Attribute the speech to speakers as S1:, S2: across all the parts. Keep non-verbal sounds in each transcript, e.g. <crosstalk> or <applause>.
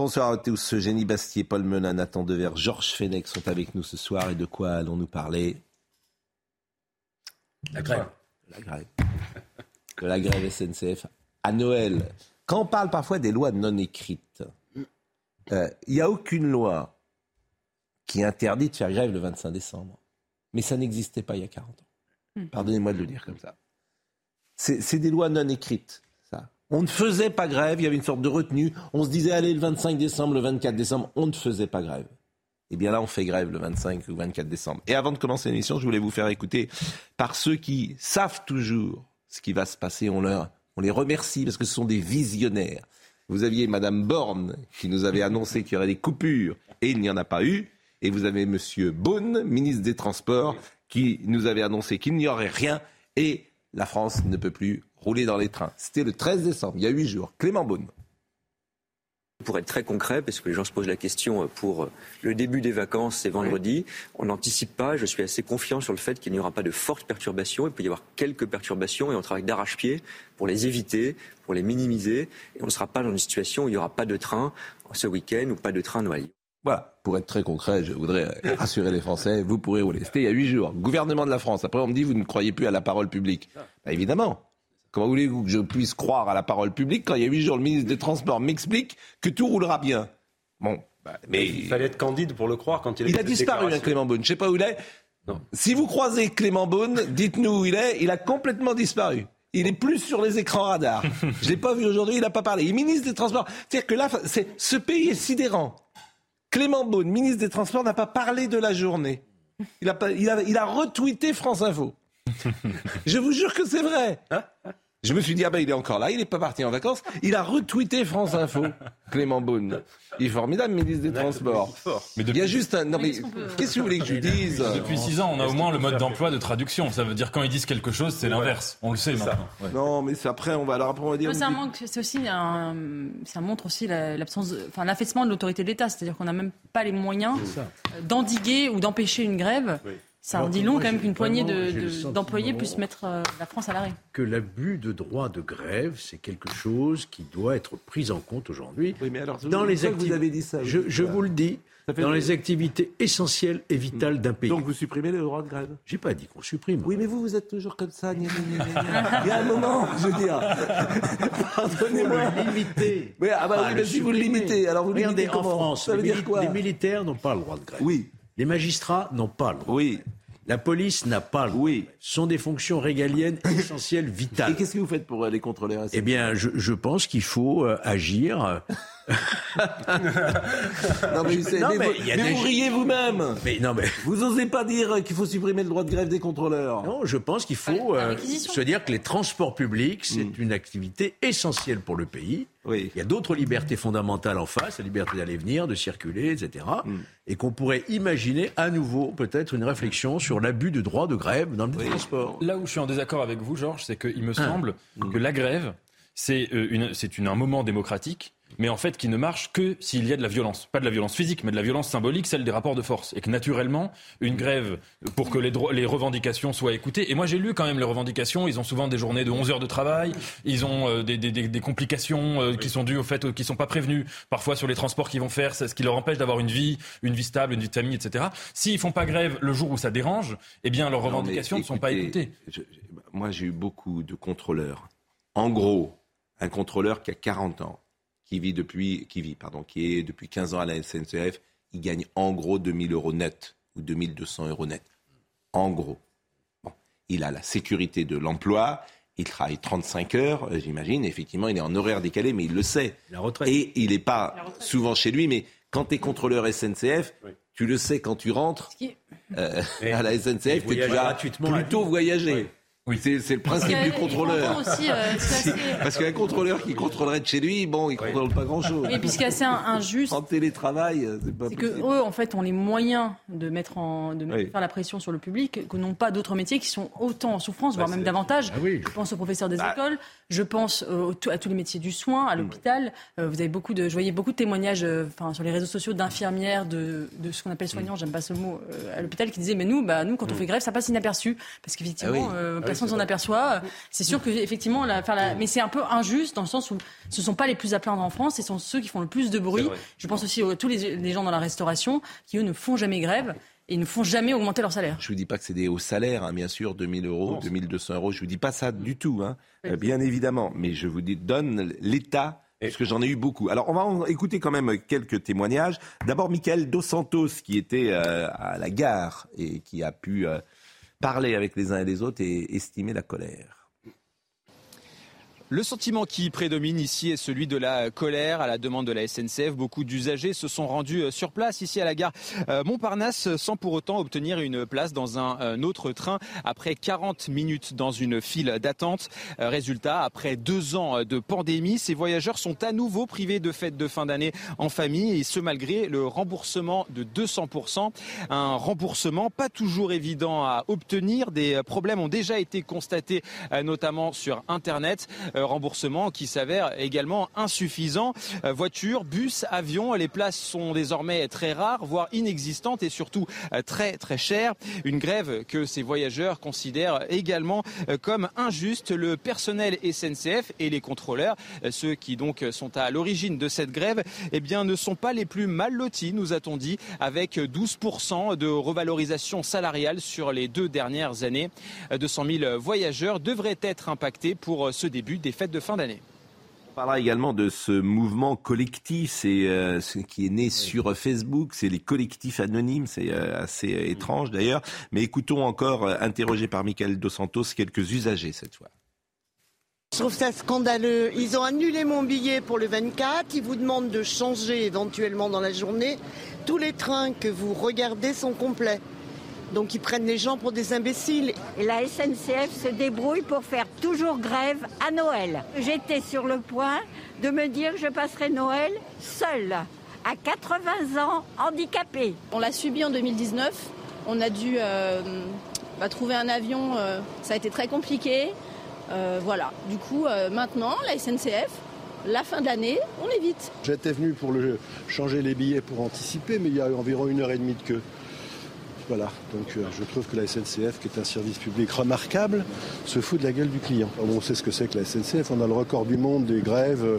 S1: Bonsoir à tous, Génie Bastier, Paul Menin, Nathan Dever, Georges Fenech sont avec nous ce soir et de quoi allons-nous parler?
S2: La grève.
S1: La grève. De la grève SNCF à Noël. Quand on parle parfois des lois non écrites, euh, il n'y a aucune loi qui interdit de faire grève le 25 décembre. Mais ça n'existait pas il y a 40 ans. Pardonnez-moi de le dire comme ça. C'est des lois non écrites. On ne faisait pas grève, il y avait une sorte de retenue. On se disait, allez, le 25 décembre, le 24 décembre, on ne faisait pas grève. Eh bien là, on fait grève le 25 ou 24 décembre. Et avant de commencer l'émission, je voulais vous faire écouter par ceux qui savent toujours ce qui va se passer. On, leur, on les remercie parce que ce sont des visionnaires. Vous aviez Madame Borne qui nous avait annoncé qu'il y aurait des coupures et il n'y en a pas eu. Et vous avez Monsieur Beaune, ministre des Transports, qui nous avait annoncé qu'il n'y aurait rien et la France ne peut plus rouler dans les trains. C'était le 13 décembre, il y a huit jours. Clément Beaune.
S3: Pour être très concret, parce que les gens se posent la question pour le début des vacances, c'est vendredi, on n'anticipe pas, je suis assez confiant sur le fait qu'il n'y aura pas de fortes perturbations, il peut y avoir quelques perturbations et on travaille d'arrache-pied pour les éviter, pour les minimiser, et on ne sera pas dans une situation où il n'y aura pas de train ce week-end ou pas de train Noël.
S1: Voilà, pour être très concret, je voudrais rassurer les Français, vous pourrez rouler. C'était il y a huit jours. Gouvernement de la France. Après, on me dit, vous ne croyez plus à la parole publique. Bah, évidemment. Comment voulez-vous que je puisse croire à la parole publique quand il y a huit jours, le ministre des Transports m'explique que tout roulera bien? Bon, bah, mais
S2: Il fallait être candide pour le croire quand il a
S1: il a disparu, hein. Clément Beaune. Je sais pas où il est.
S2: Non.
S1: Si vous croisez Clément Beaune, dites-nous où il est. Il a complètement disparu. Il est plus sur les écrans radars. <laughs> Je l'ai pas vu aujourd'hui, il n'a pas parlé. Il est ministre des Transports. C'est-à-dire que là, c'est, ce pays est sidérant. Clément Beaune, ministre des Transports, n'a pas parlé de la journée. Il a, pas, il a, il a retweeté France Info. <laughs> Je vous jure que c'est vrai. Je me suis dit, ah ben il est encore là, il n'est pas parti en vacances. Il a retweeté France Info, <laughs> Clément Beaune. Il est formidable, ministre des Transports.
S4: Mais
S1: Il y a juste un. Non, mais qu'est-ce que vous voulez que je dise
S4: Depuis 6 ans, on a au moins le mode d'emploi de traduction. Ça veut dire quand ils disent quelque chose, c'est l'inverse. On le sait maintenant. Ouais.
S1: Non, mais c'est après, on va, alors après, on va dire.
S5: Manque, c'est aussi un, ça montre aussi la- l'absence, enfin l'affaissement de l'autorité de l'État, c'est-à-dire qu'on n'a même pas les moyens d'endiguer ou d'empêcher une grève. Ça en dit long
S6: moi,
S5: quand même qu'une poignée
S6: vraiment-
S5: de- de- d'employés puissent mettre euh, la France à l'arrêt.
S6: que l'abus de droit de grève, c'est quelque chose qui doit être pris en compte aujourd'hui.
S1: Oui, mais alors,
S6: dans les
S1: que vous
S6: activités,
S1: avez dit ça.
S6: je, je vous le dis, dans
S1: de-
S6: les activités essentielles et vitales d'un pays.
S1: Donc vous supprimez le droit de grève?
S6: J'ai pas dit qu'on supprime.
S1: Oui, mais vous, vous êtes toujours comme ça. gna, gna, gna, gna, gna. Il y a un moment, je veux dire. <laughs> Pardonnez-moi.
S6: limiter.
S1: Mais, ah bah oui, mais si vous le limitez, alors vous
S6: Regardez,
S1: limitez
S6: en
S1: comment?
S6: France,
S1: Ça veut
S6: les,
S1: dire
S6: mili-
S1: quoi?
S6: les militaires n'ont pas le droit de grève.
S1: Oui,
S6: Les magistrats n'ont pas le droit.
S1: oui,
S6: La police n'a pas le
S1: oui.
S6: Ce sont des fonctions régaliennes <coughs> essentielles,
S1: Et
S6: vitales.
S1: qu'est-ce que vous faites pour euh, les contrôleurs
S6: Eh bien, je, je pense qu'il faut euh, agir. <laughs>
S1: non, mais,
S6: Non,
S1: mais
S6: mais
S1: vous,
S6: il y a
S1: mais
S6: des-
S1: vous riez vous-même.
S6: Mais non, mais
S1: Vous osez pas dire qu'il faut supprimer le droit de grève des contrôleurs.
S6: Non, je pense qu'il faut euh, se dire que les transports publics, c'est
S1: Mm.
S6: une activité essentielle pour le pays.
S1: Oui.
S6: Il y a d'autres libertés fondamentales en face, la liberté d'aller venir, de circuler, etc.
S1: Mm.
S6: Et qu'on pourrait imaginer à nouveau peut-être une réflexion sur l'abus de droit de grève dans le transport.
S4: Là où je suis en désaccord avec vous, Georges, c'est qu'il me
S6: Ah.
S4: semble
S6: Mm.
S4: que la grève, c'est euh, une- c'est une- un moment démocratique, mais en fait qui ne marche que s'il y a de la violence. Pas de la violence physique, mais de la violence symbolique, celle des rapports de force. Et que naturellement, une grève, pour que les, revendications soient écoutées, et moi j'ai lu quand même les revendications, ils ont souvent des journées de 11 heures de travail, ils ont euh, des, des- des- des complications euh, qui sont dues au fait euh, qu'ils sont pas prévenus, parfois sur les transports qu'ils vont faire, c'est ce qui leur empêche d'avoir une vie, une vie stable, une vie de famille, etc. S'ils font pas grève le jour où ça dérange, eh bien leurs
S1: Non,
S4: revendications ne sont pas écoutées.
S1: je- moi, j'ai eu beaucoup de contrôleurs. En gros, un contrôleur qui a 40 ans, qui vit depuis, qui vit, pardon, qui est depuis 15 ans à la SNCF, il gagne en gros 2000 euros net ou 2200 euros net. En gros. Bon. Il a la sécurité de l'emploi. Il travaille 35 heures, euh, j'imagine. Effectivement, il est en horaire décalé, mais il le sait.
S6: La retraite.
S1: Et il n'est pas souvent chez lui, mais quand tu es contrôleur SNCF, tu le sais quand tu rentres euh, à la SNCF que tu vas plutôt voyager.
S6: Oui.
S1: Oui, c'est c'est le principe du contrôleur.
S5: aussi, euh, <laughs> assez-
S1: Parce qu'un contrôleur qui contrôlerait de chez lui, bon, il ne contrôle pas grand-chose.
S5: Et puis ce qui est assez in- injuste,
S1: En télétravail, euh, c'est pas
S5: c'est que
S1: possible.
S5: eux, en fait, ont les moyens de mettre en, de
S1: Oui.
S5: faire la pression sur le public que n'ont pas d'autres métiers qui sont autant en souffrance, voire
S1: Ouais,
S5: même davantage.
S6: Ah oui.
S5: Je pense aux professeurs des
S1: Bah.
S5: écoles, je pense euh, à tous les métiers du soin, à l'hôpital. Euh, vous avez beaucoup de, je voyais beaucoup de témoignages, euh, enfin, sur les réseaux sociaux d'infirmières, de, de ce qu'on appelle soignants, j'aime pas ce mot, euh, à l'hôpital, qui disaient, mais nous, bah, nous, quand on fait grève, ça passe inaperçu, parce qu'effectivement,
S1: Ah oui.
S5: euh, personne s'en aperçoit. C'est sûr que effectivement, la, faire la- mais c'est un peu injuste dans le sens où ce sont pas les plus à plaindre en France, ce sont ceux qui font le plus de bruit. Je pense aussi à tous les, les gens dans la restauration qui eux ne font jamais grève et ne font jamais augmenter leur salaire.
S1: Je vous dis pas que c'est des hauts salaires, hein, bien sûr, 2000 euros,
S2: c'est-
S1: 2200 euros. Je vous dis pas ça du tout, hein,
S5: Oui.
S1: euh, bien évidemment. Mais je vous dis, donne l'État, parce que j'en ai eu beaucoup. Alors, on va en écouter quand même quelques témoignages. D'abord, Michael Dos Santos, qui était euh, à la gare et qui a pu euh, parler avec les uns et les autres et estimer la colère.
S7: Le sentiment qui prédomine ici est celui de la colère à la demande de la SNCF. Beaucoup d'usagers se sont rendus euh, sur place ici à la gare euh, Montparnasse sans pour autant obtenir une place dans un autre train après 40 minutes dans une file d'attente. Euh, Résultat, après deux ans de pandémie, ces voyageurs sont à nouveau privés de fêtes de fin d'année en famille et ce malgré le remboursement de 200%. Un remboursement pas toujours évident à obtenir. Des problèmes ont déjà été constatés notamment sur Internet. Euh, remboursement qui s'avère également insuffisant. Euh, voitures, bus, avions, les places sont désormais très rares, voire inexistantes et surtout euh, très très chères. Une grève que ces voyageurs considèrent également comme injuste. Le personnel SNCF et les contrôleurs, ceux qui donc sont à l'origine de cette grève, eh bien ne sont pas les plus mal lotis, nous a-t-on dit, avec 12% de revalorisation salariale sur les deux dernières années. 200 000 voyageurs devraient être impactés pour ce début fêtes de fin d'année.
S1: On parlera également de ce mouvement collectif c'est, euh, ce qui est né sur Facebook, c'est les collectifs anonymes, c'est euh, assez euh, étrange d'ailleurs. Mais écoutons encore, euh, interrogé par Michael Dos Santos, quelques usagers cette fois.
S8: Je trouve ça scandaleux. Ils ont annulé mon billet pour le 24. Ils vous demandent de changer éventuellement dans la journée. Tous les trains que vous regardez sont complets. Donc ils prennent les gens pour des imbéciles.
S9: Et la SNCF se débrouille pour faire toujours grève à Noël. J'étais sur le point de me dire que je passerai Noël seule, à 80 ans, handicapée.
S10: On l'a subi en 2019. On a dû euh, bah, trouver un avion. euh, ça a été très compliqué. Euh, voilà. Du coup, euh, maintenant, la SNCF, la fin de l'année, on évite.
S11: J'étais venu pour le, changer les billets pour anticiper, mais il y a environ une heure et demie de queue. Voilà, donc euh, je trouve que la SNCF, qui est un service public remarquable, se fout de la gueule du client. On sait ce que c'est que la SNCF, on a le record du monde des grèves. euh,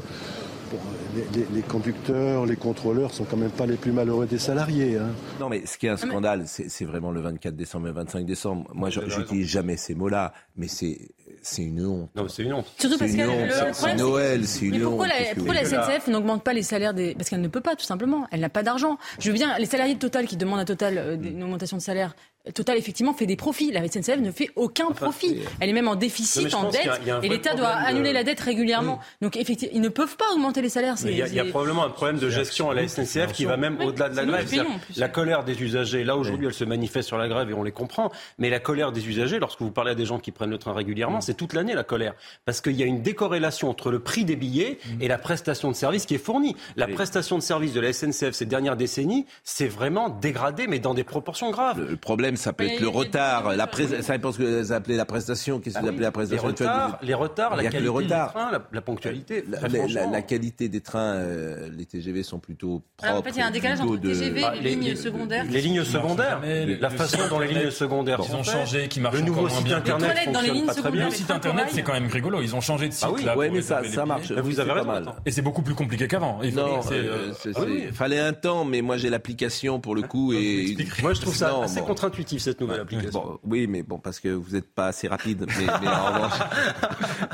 S11: bon, les, les- les conducteurs, les contrôleurs sont quand même pas les plus malheureux des salariés. hein.
S1: Non, mais ce qui est un scandale, c'est vraiment le 24 décembre et le 25 décembre. Moi, n'utilise jamais ces mots-là, mais c'est c'est une honte.
S2: Non, c'est une honte.
S5: Surtout
S1: C'est
S5: parce
S1: une
S5: que le,
S1: honte,
S5: le
S1: c'est-
S5: problème,
S1: Noël, c'est une
S5: Mais pourquoi
S1: honte,
S5: la, pourquoi la
S1: voulez
S5: SNCF n'augmente pas les salaires des... Parce qu'elle ne peut pas, tout simplement. Elle n'a pas d'argent. Je veux bien, les salariés de Total qui demandent à Total euh, une augmentation de salaire, Total, effectivement, fait des profits. La SNCF ne fait aucun profit. Elle est même en déficit, en dette,
S2: a- a
S5: et l'État doit
S2: de-
S5: annuler la dette régulièrement. Donc, effectivement, ils ne peuvent pas augmenter les salaires.
S2: Il y, a, y probablement un problème de gestion à la SNCF qui va même
S5: Oui,
S2: au-delà de la grève.
S5: payons.
S2: La colère des usagers, là aujourd'hui elle se manifeste sur la grève et on les comprend, mais la colère des usagers, lorsque vous parlez à des gens qui prennent le train régulièrement, c'est toute l'année la colère. Parce qu'il y a une décorrélation entre le prix des billets et la prestation de service qui est fournie. La prestation de service de la SNCF ces dernières décennies, c'est vraiment dégradé, mais dans des proportions graves.
S1: Le problème, ça peut
S5: Mais
S1: être le
S5: des-
S1: retard, la pré- ça dépend ce que vous appelez la prestation. Qu'est-ce que
S2: Ah
S1: vous
S2: oui,
S1: appelez la
S2: les
S1: prestation
S2: retards, les retards, la qualité
S1: le retard.
S2: du train, la, la ponctualité.
S1: La,
S2: Très
S1: la- la-
S2: franchement.
S1: la qualité des trains, euh, les TGV sont plutôt
S5: Ah,
S1: propres.
S5: en fait, il y a un décalage entre
S1: de-
S5: TGV
S2: Ah,
S5: et
S2: les-
S5: lignes
S2: les-
S5: secondaires.
S2: Les lignes secondaires, la
S4: le
S2: façon dont les lignes secondaires sont
S4: ont changé, qui marchent
S2: Le nouveau
S4: encore
S2: site
S4: moins bien.
S2: internet
S5: les
S2: fonctionne pas très
S5: secondaires,
S2: bien.
S4: Le
S5: les
S4: site
S5: trains
S4: internet, c'est quand même rigolo. Ils ont changé de site
S2: Ah oui.
S1: Ouais, mais ça,
S4: les
S1: marche.
S2: Vous avez
S1: mal.
S4: Et c'est beaucoup plus compliqué qu'avant.
S1: Non, euh,
S2: ah
S1: fallait un temps, mais moi j'ai l'application pour le coup et
S2: Moi, je trouve ça assez
S1: bon.
S2: Contre-intuitif cette nouvelle
S1: Ouais,
S2: application.
S1: bon, oui, mais bon, parce que vous n'êtes pas assez rapide. Mais, mais en <laughs> revanche,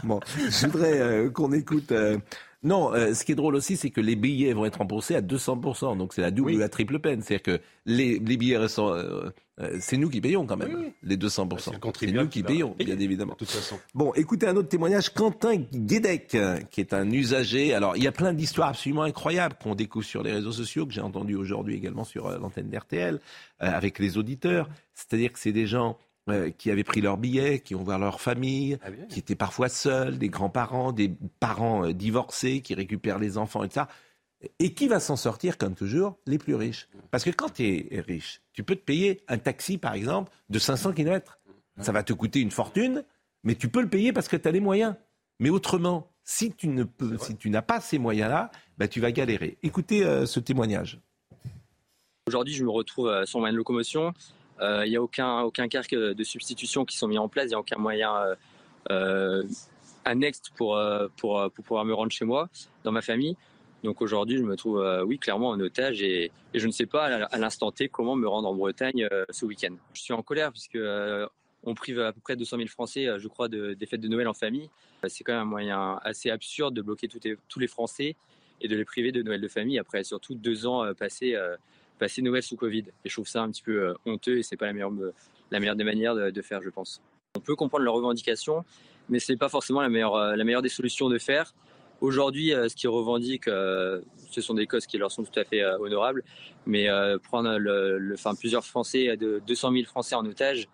S1: bon, je voudrais euh, qu'on écoute. euh, Non, euh, ce qui est drôle aussi, c'est que les billets vont être remboursés à 200%. Donc c'est la double ou la triple peine. C'est-à-dire que les, les billets restants, euh, euh, c'est nous qui payons quand même, les 200%.
S2: C'est le
S1: C'est nous qui payons,
S2: payer.
S1: bien évidemment.
S2: De toute façon.
S1: Bon, écoutez un autre témoignage, Quentin Guédec, qui est un usager. Alors, il y a plein d'histoires absolument incroyables qu'on découvre sur les réseaux sociaux, que j'ai entendu aujourd'hui également sur l'antenne d'RTL, euh, avec les auditeurs. C'est-à-dire que c'est des gens euh, qui avaient pris leur billet, qui ont voir leur famille,
S2: Ah
S1: qui étaient parfois seuls, des grands-parents, des parents euh, divorcés qui récupèrent les enfants et tout ça. Et qui va s'en sortir, comme toujours Les plus riches? Parce que quand tu es riche, tu peux te payer un taxi, par exemple, de 500 km. Ça va te coûter une fortune, mais tu peux le payer parce que tu as les moyens. Mais autrement, si tu ne peux, si tu n'as pas ces moyens-là, bah, tu vas galérer. Écoutez euh, ce témoignage.
S12: Aujourd'hui, je me retrouve sans moyen de locomotion. Euh, Il n'y a aucun, aucun casque de substitution qui sont mis en place. Il n'y a aucun moyen euh, euh, annexe pour, euh, pour, euh, pour pouvoir me rendre chez moi, dans ma famille. Donc aujourd'hui, je me trouve, euh, oui, clairement en otage et, je ne sais pas à, l'instant T comment me rendre en Bretagne euh, ce week-end. Je suis en colère puisque euh, on prive à peu près 200 000 Français, euh, je crois, de, des fêtes de Noël en famille. Euh, C'est quand même un moyen assez absurde de bloquer tous les Français et de les priver de Noël de famille après surtout deux ans euh, passés, euh, passés Noël sous Covid. Et je trouve ça un petit peu euh, honteux et c'est pas la meilleure, me- la meilleure des manières de, faire, je pense. On peut comprendre leurs revendications, mais c'est pas forcément la meilleure, euh, la meilleure des solutions de faire. Aujourd'hui, euh, ce qu'ils revendiquent, euh, ce sont des causes qui leur sont tout à fait euh, honorables, mais euh, prendre le, le- plusieurs Français, de 200 000 Français en otage,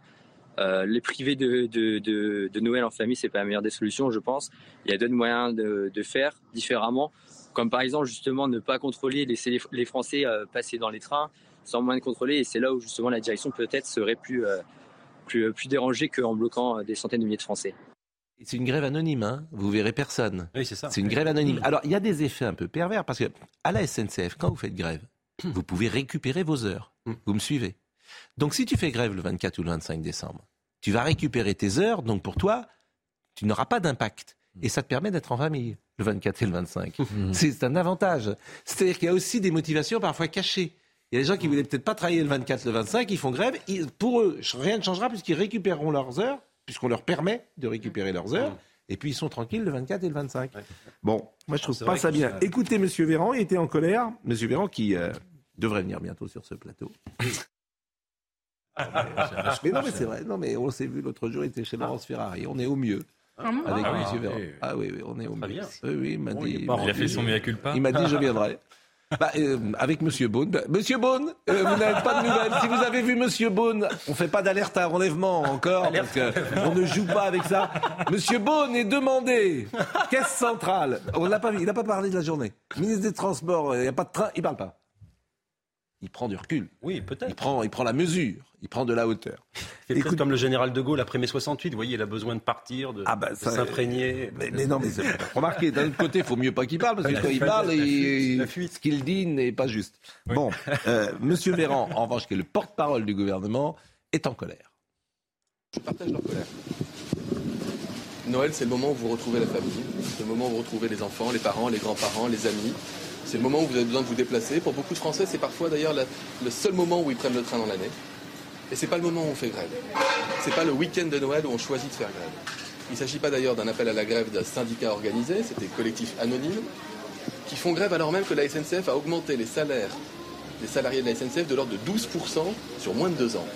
S12: euh, les priver de, de, de, de Noël en famille, c'est pas la meilleure des solutions, je pense. Il y a d'autres moyens de faire différemment, comme par exemple justement ne pas contrôler, laisser les, les Français euh, passer dans les trains sans moyen de contrôler, et c'est là où justement la direction peut-être serait plus, euh, plus, plus dérangée qu'en bloquant euh, des centaines de milliers de Français.
S1: C'est une grève anonyme, hein vous verrez personne.
S2: Oui, c'est ça.
S1: C'est une grève anonyme. Alors, il y a des effets un peu pervers parce que à la SNCF, quand vous faites grève, vous pouvez récupérer vos heures. Vous me suivez Donc, si tu fais grève le 24 ou le 25 décembre, tu vas récupérer tes heures. Donc, pour toi, tu n'auras pas d'impact. Et ça te permet d'être en famille le 24 et le 25. <laughs> C'est un avantage. C'est-à-dire qu'il y a aussi des motivations parfois cachées. Il y a des gens qui voulaient peut-être pas travailler le 24, le 25, ils font grève. Ils- pour eux, rien ne changera puisqu'ils récupéreront leurs heures, puisqu'on leur permet de récupérer leurs heures. Et puis ils sont tranquilles le 24 et le 25. Bon, moi je trouve pas ça bien. Écoutez, Monsieur Véran, il était en colère. Monsieur Véran qui euh, devrait venir bientôt sur ce plateau. <laughs> mais non, mais c'est vrai. Non, mais on s'est vu l'autre jour, il était chez Laurence Ferrari. On est au mieux.
S5: Ah
S1: Avec
S4: Ah oui, ah
S1: Véran.
S4: oui.
S1: Ah oui, oui, on est au
S2: bien.
S1: Oui, oui, il m'a
S6: Bon,
S1: dit.
S6: il
S4: Il a fait son mea culpa.
S1: Il m'a dit je viendrai. <laughs> Bah, euh, avec Monsieur Beaune. Bah, Monsieur Beaune, euh, vous n'avez pas de nouvelles. Si vous avez vu Monsieur Beaune, on fait pas d'alerte à enlèvement encore, parce que on ne joue pas avec ça. Monsieur Beaune est demandé. Caisse centrale. On l'a pas vu. Il n'a pas parlé de la journée. Ministre des Transports. Il n'y a pas de train. Il parle pas. Il prend du recul.
S2: Oui,
S1: Il
S2: peut-être.
S1: prend, il prend la mesure. Il prend de la hauteur.
S2: C'est presque comme le général de Gaulle après mai 68. Vous voyez, il a besoin de partir, de,
S1: Ah bah,
S2: de s'imprégner.
S1: Mais, mais non, mais c'est- remarquez, d'un autre côté, il faut mieux pas qu'il parle, parce que quand il parle,
S2: la
S1: il-
S2: fuite, la fuite.
S1: ce qu'il dit n'est pas juste. Bon, euh, Monsieur Véran, en revanche, qui est le porte-parole du gouvernement, est en colère.
S13: Je partage leur colère. Noël, c'est le moment où vous retrouvez la famille, c'est le moment où vous retrouvez les enfants, les parents, les grands-parents, les amis. C'est le moment où vous avez besoin de vous déplacer. Pour beaucoup de Français, c'est parfois d'ailleurs le seul moment où ils prennent le train dans l'année. Et c'est pas le moment où on fait grève. C'est pas le week-end de Noël où on choisit de faire grève. Il ne s'agit pas d'ailleurs d'un appel à la grève d'un syndicat organisé, c'est des collectifs anonymes qui font grève alors même que la SNCF a augmenté les salaires des salariés de la SNCF de l'ordre de 12% sur moins de deux ans.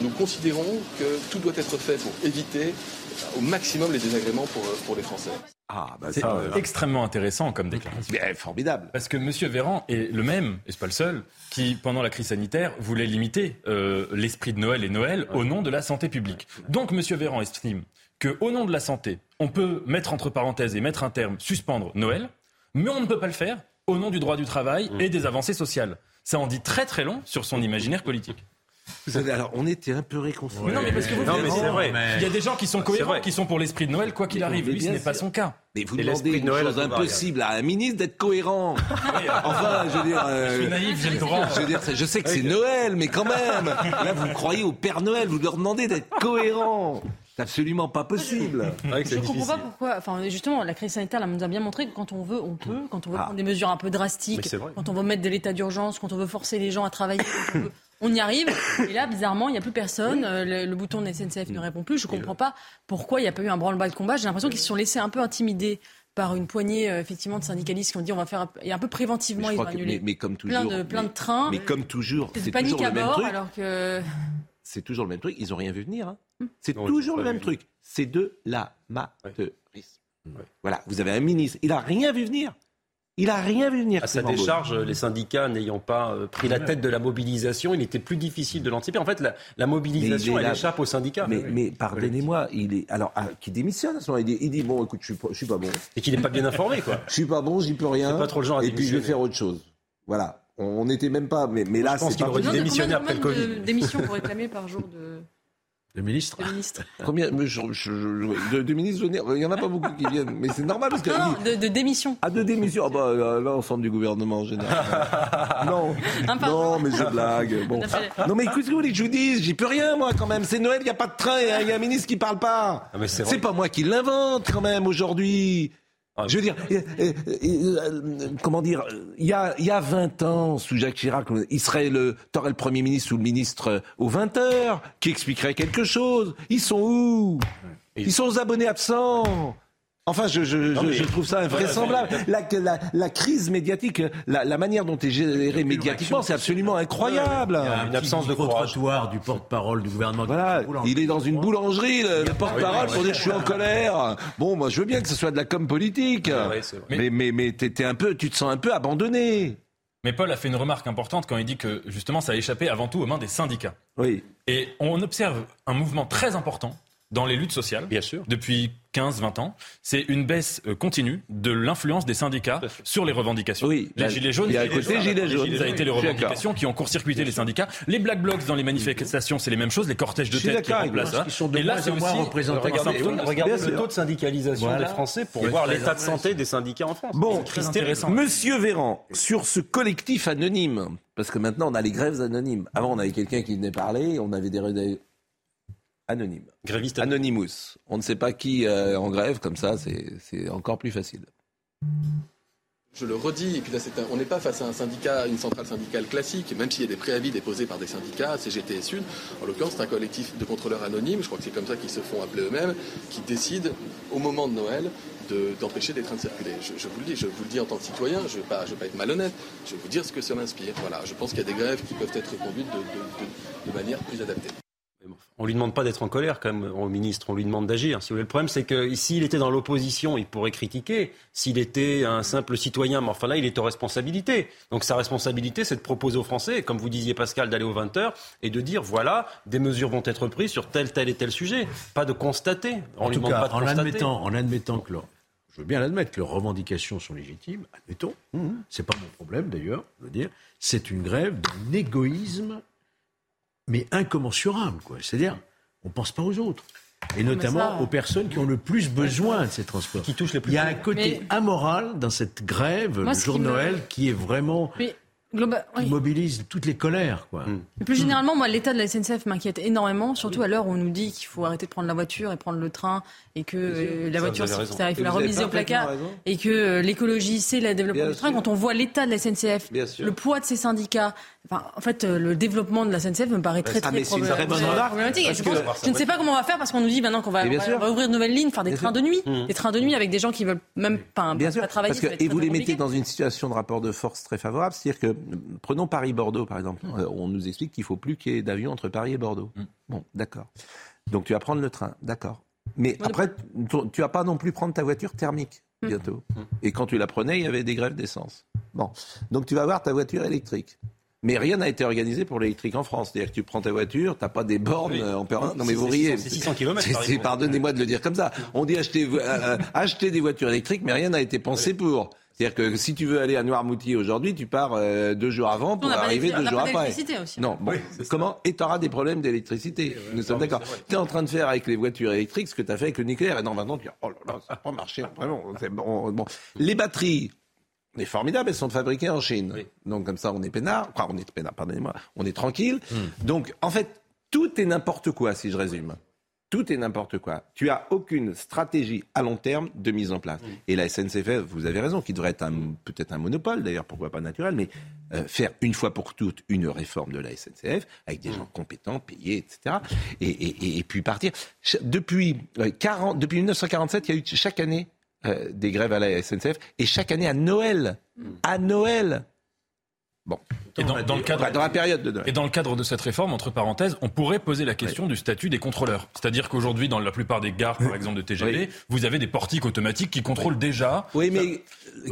S13: Nous considérons que tout doit être fait pour éviter au maximum les désagréments pour, euh, pour les Français.
S1: Ah, bah
S4: C'est
S1: ça, euh,
S4: extrêmement intéressant comme déclaration.
S1: mais, formidable.
S4: Parce que M. Véran est le même, et c'est pas le seul, qui, pendant la crise sanitaire, voulait limiter euh, l'esprit de Noël et Noël au nom de la santé publique. Donc M. Véran estime qu'au nom de la santé, on peut mettre entre parenthèses et mettre un terme, suspendre Noël, mais on ne peut pas le faire au nom du droit du travail et des avancées sociales. Ça en dit très très long sur son imaginaire politique.
S1: Vous savez, alors, on était un peu réconciliés.
S4: Mais non, mais parce que vous
S2: Non, mais
S4: vous-
S2: c'est vrai.
S4: Il y a des gens qui sont cohérents, qui sont pour l'esprit de Noël, quoi qu'il arrive. Lui, ce n'est pas son cas.
S1: Mais vous demandez
S2: de
S1: une
S2: Noël
S1: chose impossible à un ministre d'être cohérent. <laughs> enfin, je veux dire. euh,
S4: Je suis naïf, j'ai le droit.
S1: Je veux dire, je sais que c'est Noël, mais quand même. Là, vous croyez au Père Noël, vous leur demandez d'être cohérent. C'est absolument pas possible.
S5: Je ne comprends pas pourquoi. Enfin, justement, la crise sanitaire nous a bien montré que quand on veut, on peut. Quand on veut
S1: Ah.
S5: prendre des mesures un peu drastiques,
S2: c'est vrai.
S5: quand on veut mettre de l'état d'urgence, quand on veut forcer les gens à travailler, quand on, veut, on y arrive. Et là, bizarrement, il n'y a plus personne. Euh, Le, le bouton de la SNCF ne répond plus. Je ne comprends pas pourquoi il n'y a pas eu un branle-bas de combat. J'ai l'impression qu'ils se sont laissés un peu intimider par une poignée euh, effectivement de syndicalistes qui ont dit on va faire un, et un peu préventivement ils ont annulé
S1: mais, mais comme
S5: plein
S1: toujours,
S5: de plein
S1: mais,
S5: de trains.
S1: mais comme toujours,
S5: C'est
S1: c'est
S5: panique
S1: toujours
S5: à
S1: le même
S5: bord
S1: truc.
S5: alors que
S1: C'est toujours le même truc. Ils n'ont rien vu venir. hein. C'est
S2: Non, ils
S1: toujours le même
S2: vu
S1: truc. C'est de l'amateurisme. Voilà, vous avez un ministre, il n'a rien vu venir. Il a rien vu venir.
S2: À sa décharge, les syndicats n'ayant pas euh, pris la tête de la mobilisation, il était plus difficile de l'anticiper. En fait, la, la mobilisation, elle
S1: là-
S2: échappe aux syndicats.
S1: Mais, mais pardonnez-moi, il est alors ah, qui démissionne à ce moment. Il dit, il dit bon, écoute, je suis pas, je suis pas bon.
S2: Et qu'il n'est pas bien informé, quoi. <laughs>
S1: Je suis pas bon, j'y peux rien.
S2: C'est pas trop le genre à
S1: Et puis je vais faire autre chose. Voilà. On n'était même pas, mais, mais là,
S2: je pense
S1: c'est
S2: qu'il
S1: pas
S2: aurait dû démissionner après le
S5: combien
S2: Covid.
S5: de <laughs> D'émissions pour réclamer par jour de,
S6: Le ministre
S5: de ministre. <laughs>
S1: Combien mais je, je- je- de, de ministres, il y en a pas beaucoup qui viennent, mais c'est normal parce que
S5: Non, de, de démission.
S1: à deux démissions, ah bah l'ensemble du gouvernement en général. <laughs> non, non, mais je blague. Bon. Non mais qu'est-ce que vous voulez que je vous dise? J'y peux rien moi quand même. C'est Noël, il n'y a pas de train, il y a- il y, a un ministre qui parle pas.
S2: Ah. C'est
S1: pas moi qui l'invente quand même aujourd'hui.
S2: Ah,
S1: Je veux dire, euh, comment dire, il y a, il y a 20 ans, sous Jacques Chirac, il serait le, t'aurais le Premier ministre ou le ministre euh, aux 20 heures, qui expliquerait quelque chose? Ils sont où? Ils sont aux abonnés absents. Enfin, je, je, je,
S2: mais-
S1: je trouve ça invraisemblable. La, la, la crise médiatique, la, la manière dont est géré médiatiquement, c'est absolument incroyable.
S6: Il y a un
S2: Une absence de
S6: trottoir du porte-parole du gouvernement.
S1: Voilà, il est dans une boulangerie, le, le porte-parole, pour dire je suis en colère. Bon, moi je veux bien que ce soit de la com politique,
S2: vrai, vrai.
S1: mais mais mais un peu, tu te sens un peu abandonné.
S4: Mais Paul a fait une remarque importante quand il dit que justement ça a échappé avant tout aux mains des syndicats.
S1: Oui.
S4: Et on observe un mouvement très important dans les luttes sociales
S2: Bien sûr.
S4: depuis 15-20 ans. C'est une baisse euh, continue de l'influence des syndicats sur les revendications.
S1: Oui,
S4: les
S1: là,
S4: gilets jaunes,
S1: a côté
S4: jaunes,
S1: gilets
S4: les
S1: jaunes.
S4: ça a été les revendications qui ont court-circuité les syndicats. Les black blocs dans les manifestations, c'est les mêmes choses. Les cortèges de tête qui remplacent ça. Et là, c'est
S6: moins
S4: un
S2: Regardez, le taux de syndicalisation des Français pour voir l'état de santé des syndicats en France.
S1: Bon,
S4: très
S2: C'est
S4: intéressant.
S1: Monsieur Véran, sur ce collectif anonyme, parce que maintenant on a les grèves anonymes. Avant on avait quelqu'un qui venait parler, on avait des anonymes.
S2: Gréviste
S1: Anonymous. On ne sait pas qui euh, en grève, comme ça c'est encore plus facile.
S13: Je le redis, et puis là, c'est un- on n'est pas face à un syndicat, une centrale syndicale classique, même s'il y a des préavis déposés par des syndicats, CGT et Sud. En l'occurrence, c'est un collectif de contrôleurs anonymes, je crois que c'est comme ça qu'ils se font appeler eux-mêmes, qui décident, au moment de Noël, de- d'empêcher des trains de circuler. Je, je vous le dis, je vous le dis en tant que citoyen, je ne vais, pas- je vais pas être malhonnête, je vais vous dire ce que ça m'inspire. Voilà, je pense qu'il y a des grèves qui peuvent être conduites de, de- de- de manière plus adaptée.
S2: On lui demande pas d'être en colère, quand même, au ministre. On lui demande d'agir. Si vous voulez, le problème, c'est que s'il était dans l'opposition, il pourrait critiquer. S'il était un simple citoyen, mais enfin là, il est aux responsabilités. Donc sa responsabilité, c'est de proposer aux Français, comme vous disiez Pascal, d'aller aux 20 heures et de dire voilà, des mesures vont être prises sur tel, tel et tel sujet. Pas de constater. On
S6: En
S2: lui
S6: tout
S2: demande
S6: cas,
S2: pas de
S6: en
S2: constater.
S6: admettant, en admettant que leur- je veux bien l'admettre, que leurs revendications sont légitimes, admettons, c'est pas mon problème d'ailleurs, de le dire, c'est une grève d'un égoïsme, mais incommensurable, quoi. C'est-à-dire, on pense pas aux autres. Et notamment
S5: ça-
S6: aux personnes qui ont le plus besoin de ces transports.
S2: Qui touchent les plus
S6: Il y a un côté
S5: Mais-
S6: amoral dans cette grève,
S5: Moi,
S6: le jour
S5: qui me-
S6: Noël, qui est vraiment,
S5: Mais globa-
S6: qui mobilise toutes les colères, quoi.
S5: Et plus généralement, moi, l'état de la SNCF m'inquiète énormément, surtout à l'heure où on nous dit qu'il faut arrêter de prendre la voiture et prendre le train, et que euh, la
S2: Ça,
S5: voiture, c'est- il faut la remiser au placard,
S1: raison.
S5: et que euh, l'écologie, c'est le développement
S1: Bien
S5: du train. Quand on voit l'état de la SNCF, le poids de ces syndicats, enfin, en fait, euh, le développement de la SNCF me paraît très,
S1: Ah,
S5: très problématique. Et je, pense- je ne sais pas comment on va faire parce qu'on nous dit maintenant qu'on va, ouvrir de nouvelles lignes, faire des
S1: Bien
S5: trains
S1: sûr.
S5: de nuit,
S2: Mmh.
S5: des trains de nuit avec des gens qui veulent même pas,
S1: Bien
S5: pas
S1: sûr,
S5: travailler.
S1: parce que, et vous les mettez dans une situation de rapport de force très favorable, c'est-à-dire que, prenons Paris-Bordeaux par exemple, Euh, on nous explique qu'il faut plus qu'il y ait d'avion entre Paris et Bordeaux. Bon, d'accord. Donc tu vas prendre le train, d'accord. Mais après, tu vas pas non plus prendre ta voiture thermique
S5: Mm.
S1: bientôt. Et quand tu la prenais, il y avait des grèves d'essence. Bon, donc tu vas avoir ta voiture électrique. Mais rien n'a été organisé pour l'électrique en France. C'est-à-dire que tu prends ta voiture, t'as pas des bornes
S2: Oui.
S1: euh, en permanence. Non mais vous riez.
S2: 600 c'est 600 kilomètres,
S1: C'est-
S2: par
S1: c'est-
S2: exemple.
S1: Pardonnez-moi de le dire comme ça. On dit acheter, euh, acheter des voitures électriques, mais rien n'a été pensé pour. C'est-à-dire que si tu veux aller à Noirmoutier aujourd'hui, tu pars euh, deux jours avant pour arriver deux jours après.
S5: d'électricité aussi.
S1: Non, bon, comment Et tu auras des problèmes d'électricité. Nous sommes d'accord. Tu es en train de faire avec les voitures électriques ce que tu as fait avec le nucléaire. Et non, maintenant, tu dis, oh là là, ça n'a pas marché. Vraiment, c'est bon, bon. Les batteries, c'est formidable, elles sont fabriquées en Chine. Donc, comme ça, on est peinard. Enfin, on est peinard, pardonnez-moi. On est tranquille. Donc, en fait, tout est n'importe quoi, si je résume. Tout est n'importe quoi. Tu as aucune stratégie à long terme de mise en place. Et la SNCF, vous avez raison, qui devrait être peut-être un monopole, d'ailleurs, pourquoi pas naturel, mais euh, faire une fois pour toutes une réforme de la SNCF avec des gens compétents, payés, etc. Et, et- et- et puis partir. Depuis, euh, 40, depuis 1947, il y a eu chaque année euh, des grèves à la SNCF et chaque année à Noël. À Noël. Bon,
S4: Et dans, dans le cadre,
S1: dans la période de Noël.
S4: Et dans le cadre de cette réforme, entre parenthèses, on pourrait poser la question du statut des contrôleurs. C'est-à-dire qu'aujourd'hui, dans la plupart des gares, par exemple de TGV, vous avez des portiques automatiques qui contrôlent déjà.
S1: Oui, mais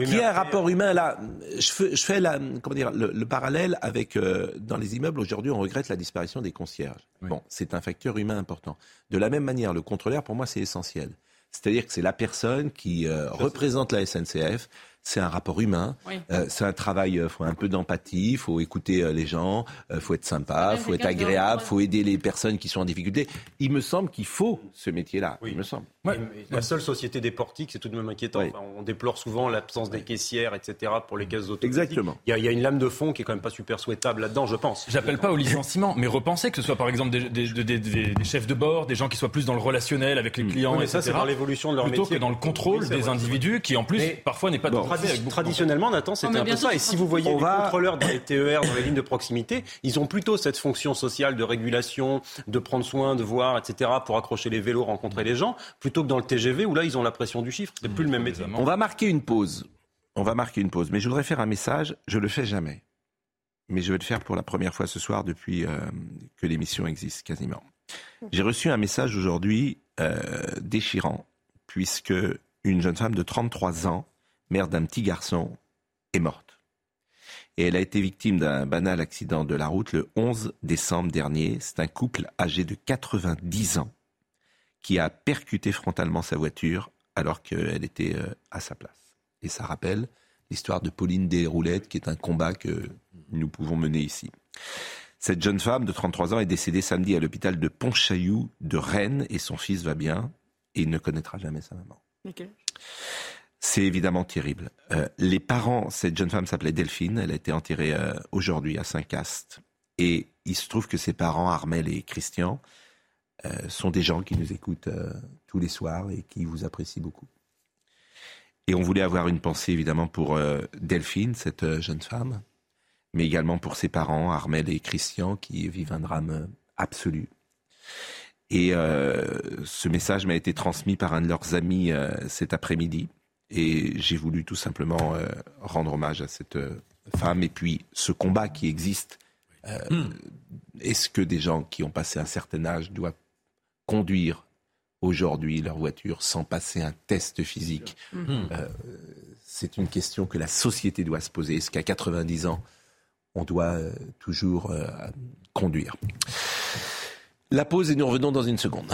S1: qui a un rapport humain là je fais, je fais la, comment dire, le, le parallèle avec euh, dans les immeubles aujourd'hui, on regrette la disparition des concierges. Bon, c'est un facteur humain important. De la même manière, le contrôleur, pour moi, c'est essentiel. C'est-à-dire que c'est la personne qui euh, représente la SNCF, c'est un rapport humain,
S5: Oui.
S1: euh, c'est un travail, il faut un peu d'empathie, il faut écouter euh, les gens, il faut être sympa, il faut être agréable, il faut aider les personnes qui sont en difficulté. Il me semble qu'il faut ce métier-là, il me semble.
S2: La seule société des portiques, c'est tout de même inquiétant. Enfin, on déplore souvent l'absence des caissières, etc. pour les caisses automatiques.
S1: Exactement.
S2: Il y, a, il y a une lame de fond qui est quand même pas super souhaitable là-dedans, je pense.
S4: J'appelle pas au licenciement, mais repenser que ce soit par exemple des, des- des- des- des chefs de bord, des gens qui soient plus dans le relationnel avec les clients,
S2: Oui, mais ça,
S4: etc.,
S2: c'est dans l'évolution de leur
S4: plutôt
S2: métier.
S4: que dans le contrôle des
S2: vrai,
S4: individus qui en plus
S2: Mais-
S4: parfois n'est pas
S2: Bon.
S4: Avec
S2: Traditionnellement, Nathan, c'était un peu ça. Et si vous voyez les
S1: va-
S2: contrôleurs dans les TER, dans les lignes de proximité, ils ont plutôt cette fonction sociale de régulation, de prendre soin, de voir, etc., pour accrocher les vélos, rencontrer les gens, plutôt que dans le TGV où là, ils ont la pression du chiffre. C'est plus le même métier.
S1: On va marquer une pause. On va marquer une pause. Mais je voudrais faire un message. Je le fais jamais. Mais je vais le faire pour la première fois ce soir depuis euh, que l'émission existe quasiment. J'ai reçu un message aujourd'hui euh, déchirant, puisque une jeune femme de 33 ans, mère d'un petit garçon, est morte. Et elle a été victime d'un banal accident de la route le 11 décembre dernier. C'est un couple âgé de 90 ans qui a percuté frontalement sa voiture alors qu'elle était euh, à sa place. Et ça rappelle l'histoire de Pauline Desroulettes, qui est un combat que nous pouvons mener ici. Cette jeune femme de 33 ans est décédée samedi à l'hôpital de Pontchaillou de Rennes et son fils va bien et il ne connaîtra jamais sa maman. C'est évidemment terrible. Euh, les parents, cette jeune femme s'appelait Delphine, elle a été enterrée euh, aujourd'hui à Saint-Cast. Et il se trouve que ses parents, Armel et Christian, euh, sont des gens qui nous écoutent euh, tous les soirs et qui vous apprécient beaucoup. Et on voulait avoir une pensée évidemment pour euh, Delphine, cette euh, jeune femme, mais également pour ses parents, Armel et Christian, qui vivent un drame absolu. Et ce message m'a été transmis par un de leurs amis cet après-midi. Et j'ai voulu tout simplement euh, rendre hommage à cette euh, femme et puis ce combat qui existe. Euh, Est-ce que des gens qui ont passé un certain âge doivent conduire aujourd'hui leur voiture sans passer un test physique? Euh, C'est une question que la société doit se poser. Est-ce qu'à 90 ans, on doit toujours conduire? La pause et nous revenons dans une seconde.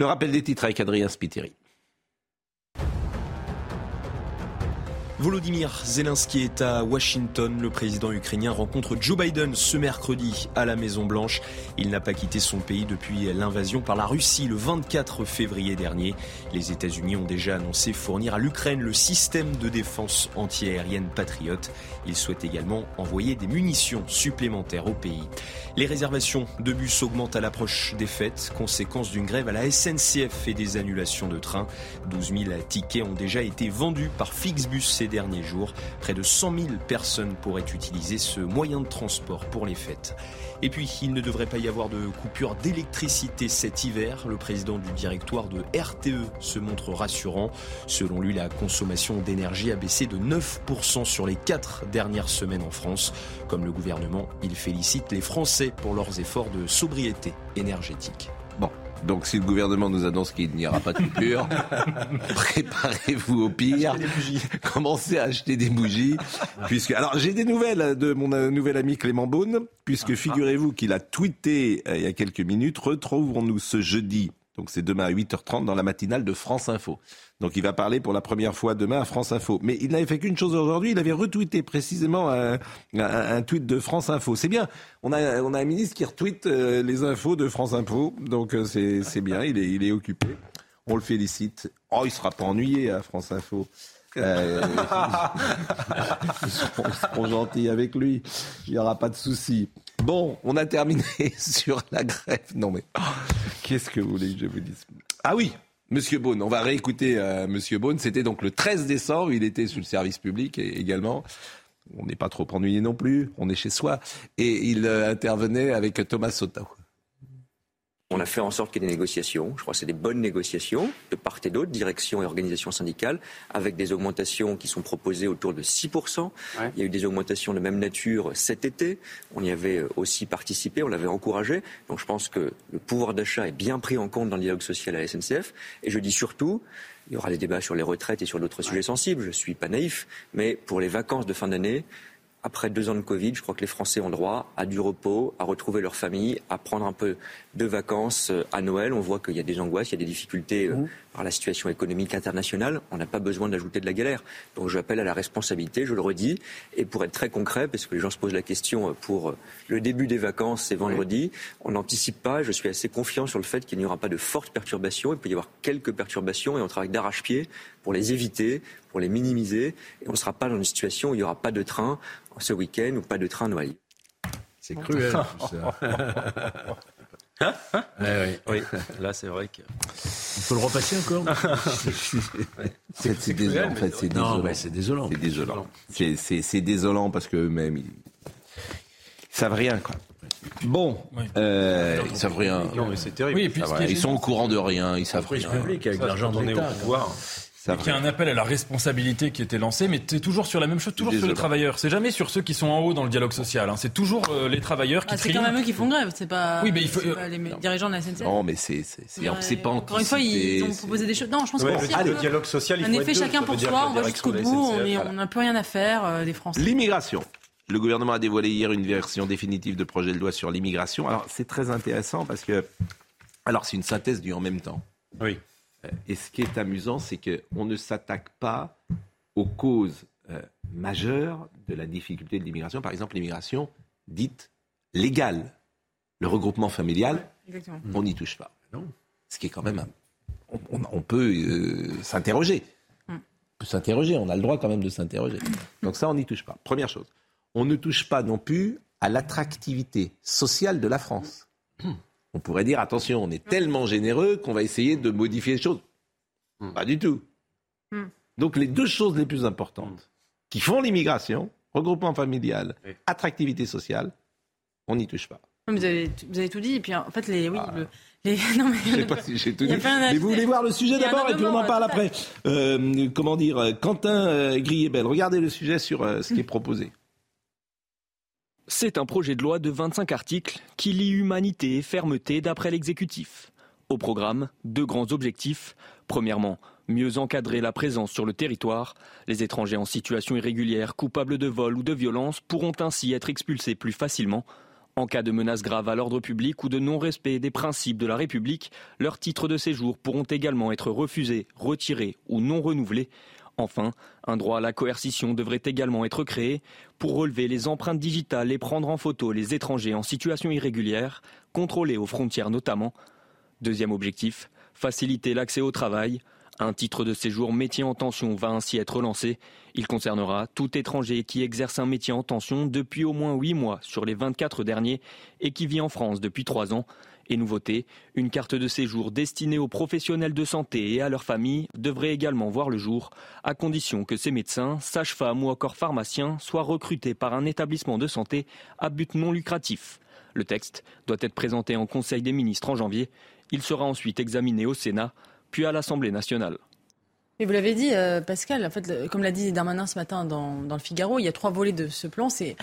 S1: Le rappel des titres avec Adrien Spiteri.
S14: Volodymyr Zelensky est à Washington. Le président ukrainien rencontre Joe Biden ce mercredi à la Maison Blanche. Il n'a pas quitté son pays depuis l'invasion par la Russie le 24 février dernier. Les États-Unis ont déjà annoncé fournir à l'Ukraine le système de défense antiaérienne Patriot. Il souhaite également envoyer des munitions supplémentaires au pays. Les réservations de bus augmentent à l'approche des fêtes, conséquence d'une grève à la SNCF et des annulations de trains. 12 000 tickets ont déjà été vendus par Flixbus ces derniers jours. Près de 100 000 personnes pourraient utiliser ce moyen de transport pour les fêtes. Et puis, il ne devrait pas y avoir de coupure d'électricité cet hiver. Le président du directoire de RTE se montre rassurant. Selon lui, la consommation d'énergie a baissé de 9% sur les quatre dernières semaines en France. Comme le gouvernement, il félicite les Français pour leurs efforts de sobriété énergétique.
S1: Bon, donc si le gouvernement nous annonce qu'il n'y aura pas de coupure, <laughs> préparez-vous au pire. Commencez à acheter des bougies. Puisque, alors j'ai des nouvelles de mon euh, nouvel ami Clément Beaune, puisque figurez-vous qu'il a tweeté euh, il y a quelques minutes, retrouvons-nous ce jeudi, donc c'est demain à 8h30 dans la matinale de France Info. Donc il va parler pour la première fois demain à France Info. Mais il n'avait fait qu'une chose aujourd'hui, il avait retweeté précisément un, un- un tweet de France Info. C'est bien, on a, on a un ministre qui retweet euh, les infos de France Info, donc euh, c'est c'est bien, il est, il est occupé. On le félicite. Oh, il sera pas ennuyé à France Info. Euh, <laughs> ils, seront, ils seront gentils avec lui. Il n'y aura pas de souci. Bon, on a terminé <laughs> sur la grève. Non mais, qu'est-ce que vous voulez que je vous dise? Ah oui, Monsieur Beaune, on va réécouter euh, Monsieur Beaune. C'était donc le 13 décembre, il était sur le service public et- également. On n'est pas trop ennuyé non plus, on est chez soi. Et il euh, intervenait avec Thomas Sotau.
S3: On a fait en sorte qu'il y ait des négociations. Je crois que c'est des bonnes négociations de part et d'autre, direction et organisation syndicale, avec des augmentations qui sont proposées autour de 6%. Il y a eu des augmentations de même nature cet été. On y avait aussi participé, on l'avait encouragé. Donc je pense que le pouvoir d'achat est bien pris en compte dans le dialogue social à la SNCF. Et je dis surtout, il y aura des débats sur les retraites et sur d'autres sujets sensibles. Je ne suis pas naïf. Mais pour les vacances de fin d'année, après deux ans de Covid, je crois que les Français ont droit à du repos, à retrouver leur famille, à prendre un peu de vacances euh, à Noël. On voit qu'il y a des angoisses, il y a des difficultés euh, par la situation économique internationale. On n'a pas besoin d'ajouter de la galère. Donc j'appelle à la responsabilité, je le redis. Et pour être très concret, parce que les gens se posent la question euh, pour le début des vacances, c'est vendredi, on n'anticipe pas. Je suis assez confiant sur le fait qu'il n'y aura pas de fortes perturbations. Il peut y avoir quelques perturbations et on travaille d'arrache-pied pour les éviter, pour les minimiser. Et on ne sera pas dans une situation où il n'y aura pas de train ce week-end ou pas de train Noël.
S6: C'est cruel. tout ça. <laughs>
S2: Hein oui, oui, là c'est vrai que.
S6: Il faut le repasser encore <laughs>
S1: C'est désolant, en fait. C'est
S6: Non,
S1: désolant.
S6: mais c'est désolant.
S1: C'est désolant. C'est- désolant parce qu'eux-mêmes, ils... ils savent rien, quoi. Bon, euh, ils savent rien.
S2: Non, mais c'est terrible.
S4: Oui,
S1: Ils sont au courant de rien, ils savent rien.
S6: publique avec l'argent
S2: quand on
S1: savent
S4: qu'il y a un appel à la responsabilité qui était lancé, mais c'est toujours sur la même chose, toujours sur les travailleurs. C'est jamais sur ceux qui sont en haut dans le dialogue social. hein. C'est toujours euh, les travailleurs qui
S5: Ah, c'est quand même eux qui font grève, c'est pas,
S4: Oui, mais il faut-
S5: c'est pas les dirigeants de la SNCF.
S1: Non, mais c'est c'est- c'est-
S5: Ouais,
S1: c'est pas
S5: Encore une fois, ils ont proposé des choses. Non, je pense
S2: Ouais,
S5: si, un
S2: le dialogue social, il
S5: Un
S2: faut
S5: effet chacun
S2: Ça
S5: pour soi, on va jusqu'au bout, on n'a plus rien à faire euh, des Français.
S1: L'immigration. Le gouvernement a dévoilé hier une version définitive de projet de loi sur l'immigration. Alors, c'est très intéressant parce que. Alors, c'est une synthèse du en même temps.
S2: Oui.
S1: Euh, Et ce qui est amusant, c'est qu'on ne s'attaque pas aux causes euh, majeures de la difficulté de l'immigration. Par exemple, l'immigration dite légale. Le regroupement familial,
S5: Exactement.
S1: on n'y touche pas.
S6: Non.
S1: Ce qui est quand même. un- On, on- on peut euh, s'interroger.
S5: Mm.
S1: On peut s'interroger. On a le droit quand même de s'interroger. Donc, ça, on n'y touche pas. Première chose. On ne touche pas non plus à l'attractivité sociale de la France. On pourrait dire attention, on est tellement généreux qu'on va essayer de modifier les choses. Pas du tout.
S5: Mm.
S1: Donc les deux choses les plus importantes qui font l'immigration, regroupement familial,
S2: Oui.
S1: attractivité sociale, on n'y touche pas.
S5: Vous avez, vous avez tout dit. Et puis, en fait, les, oui, le- les, <laughs> non, mais,
S1: Je sais pas si j'ai tout
S5: Il y a
S1: dit.
S5: pas un
S1: Mais vous voulez voir le sujet d'abord et puis on en parle après. Euh, comment dire, euh, Quentin euh, Griebel, regardez le sujet sur euh, ce qui est proposé.
S15: C'est un projet de loi de 25 articles qui lie humanité et fermeté d'après l'exécutif. Au programme, deux grands objectifs. Premièrement, mieux encadrer la présence sur le territoire. Les étrangers en situation irrégulière, coupables de vol ou de violence, pourront ainsi être expulsés plus facilement. En cas de menace grave à l'ordre public ou de non-respect des principes de la République, leurs titres de séjour pourront également être refusés, retirés ou non renouvelés. Enfin, un droit à la coercition devrait également être créé pour relever les empreintes digitales et prendre en photo les étrangers en situation irrégulière, contrôlés aux frontières notamment. Deuxième objectif, faciliter l'accès au travail. Un titre de séjour métier en tension va ainsi être lancé. Il concernera tout étranger qui exerce un métier en tension depuis au moins 8 mois sur les 24 derniers et qui vit en France depuis 3 ans. Et nouveauté, une carte de séjour destinée aux professionnels de santé et à leurs familles devrait également voir le jour, à condition que ces médecins, sages-femmes ou encore pharmaciens soient recrutés par un établissement de santé à but non lucratif. Le texte doit être présenté en Conseil des ministres en janvier. Il sera ensuite examiné au Sénat, puis à l'Assemblée nationale.
S5: Vous l'avez dit, euh, Pascal, en fait, comme l'a dit Darmanin ce matin dans, dans le Figaro, il y a trois volets de ce plan. C'est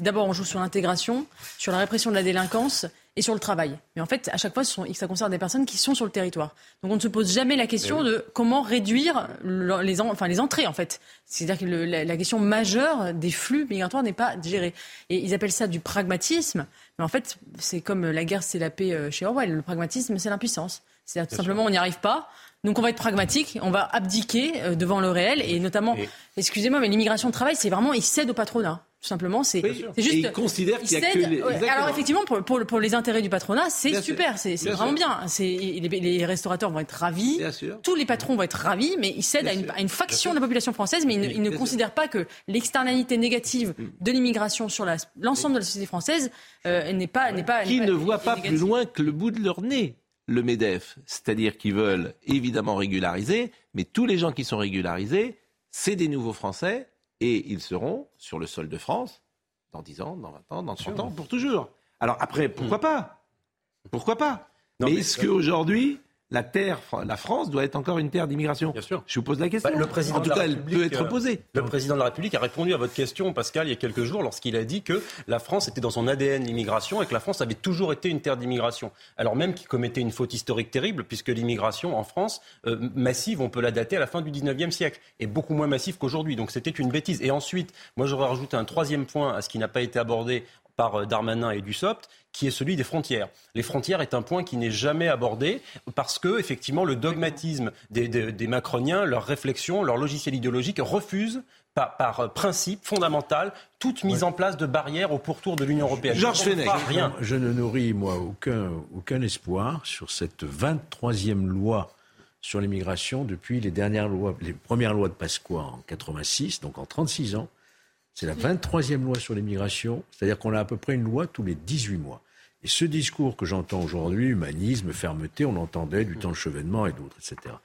S5: d'abord on joue sur l'intégration, sur la répression de la délinquance et sur le travail. Mais en fait, à chaque fois, ça concerne des personnes qui sont sur le territoire. Donc on ne se pose jamais la question de comment réduire le- les, en- enfin, les entrées, en fait. C'est-à-dire que le- la, la question majeure des flux migratoires n'est pas gérée. Et ils appellent ça du pragmatisme. Mais en fait, c'est comme la guerre, c'est la paix euh, chez Orwell. Le pragmatisme, c'est l'impuissance. C'est-à-dire tout simplement, on n'y arrive pas. Donc on va être pragmatique, on va abdiquer euh, devant le réel et notamment, excusez-moi, mais l'immigration de travail, c'est vraiment, ils cèdent au patronat. Tout simplement, c'est juste.
S1: Et ils considèrent qu'il y a que les-
S5: ouais, alors effectivement, pour, pour, pour les intérêts du patronat, c'est super, c'est vraiment
S1: sûr.
S5: bien. C'est les, les restaurateurs vont être ravis,
S1: Bien sûr.
S5: tous les patrons vont être ravis, mais ils cèdent à une,
S1: sûr.
S5: à une faction de la population française, mais ils ne, ils ne considèrent pas que l'externalité négative
S1: Mm.
S5: de l'immigration sur l'ensemble de la société française euh, n'est pas pas
S1: qui ne
S5: pas- est
S1: pas plus loin que le bout de leur nez le MEDEF. C'est-à-dire qu'ils veulent évidemment régulariser, mais tous les gens qui sont régularisés, c'est des nouveaux Français et ils seront sur le sol de France dans 10 ans, dans 20 ans, dans 30 ans, pour toujours. Alors après, pourquoi pas? Pourquoi pas? Mais, est-ce qu'aujourd'hui, la terre, la France doit être encore une terre d'immigration
S2: Bien sûr.
S1: Je vous pose la question.
S2: Bah, le président
S1: en tout
S2: de la
S1: cas, elle
S2: République,
S1: peut être
S2: euh,
S1: posée.
S2: Le président de la République a répondu à votre question, Pascal, il y a quelques jours, lorsqu'il a dit que la France était dans son ADN l'immigration et que la France avait toujours été une terre d'immigration. Alors même qu'il commettait une faute historique terrible, puisque l'immigration en France, euh, massive, on peut la dater à la fin du 19e siècle, et beaucoup moins massive qu'aujourd'hui. Donc c'était une bêtise. Et ensuite, moi j'aurais rajouté un troisième point à ce qui n'a pas été abordé par euh, Darmanin et Dussopt, qui est celui des frontières. Les frontières est un point qui n'est jamais abordé parce que, effectivement, le dogmatisme des, des, des macroniens, leur réflexion, leur logiciel idéologique refuse par, par euh, principe fondamental toute mise en place de barrières au pourtour de l'Union européenne.
S1: Georges
S2: Je ne
S1: Fenech.
S2: rien.
S6: Je ne nourris, moi, aucun, aucun espoir sur cette 23e loi sur l'immigration depuis les dernières lois, les premières lois de Pasqua en 86, donc en 36 ans. C'est la 23e loi sur l'immigration, c'est-à-dire qu'on a à peu près une loi tous les 18 mois. Et ce discours que j'entends aujourd'hui, humanisme, fermeté, on l'entendait du temps de Chevènement et d'autres, etc.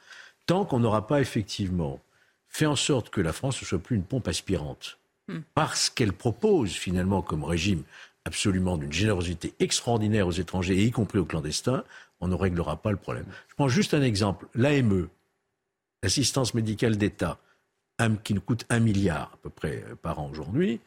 S6: Tant qu'on n'aura pas effectivement fait en sorte que la France ne soit plus une pompe aspirante, parce qu'elle propose finalement comme régime absolument d'une générosité extraordinaire aux étrangers, et y compris aux clandestins, on ne réglera pas le problème. Je prends juste un exemple. L'AME, l'assistance médicale d'État, qui nous coûte un milliard à peu près euh, par an aujourd'hui,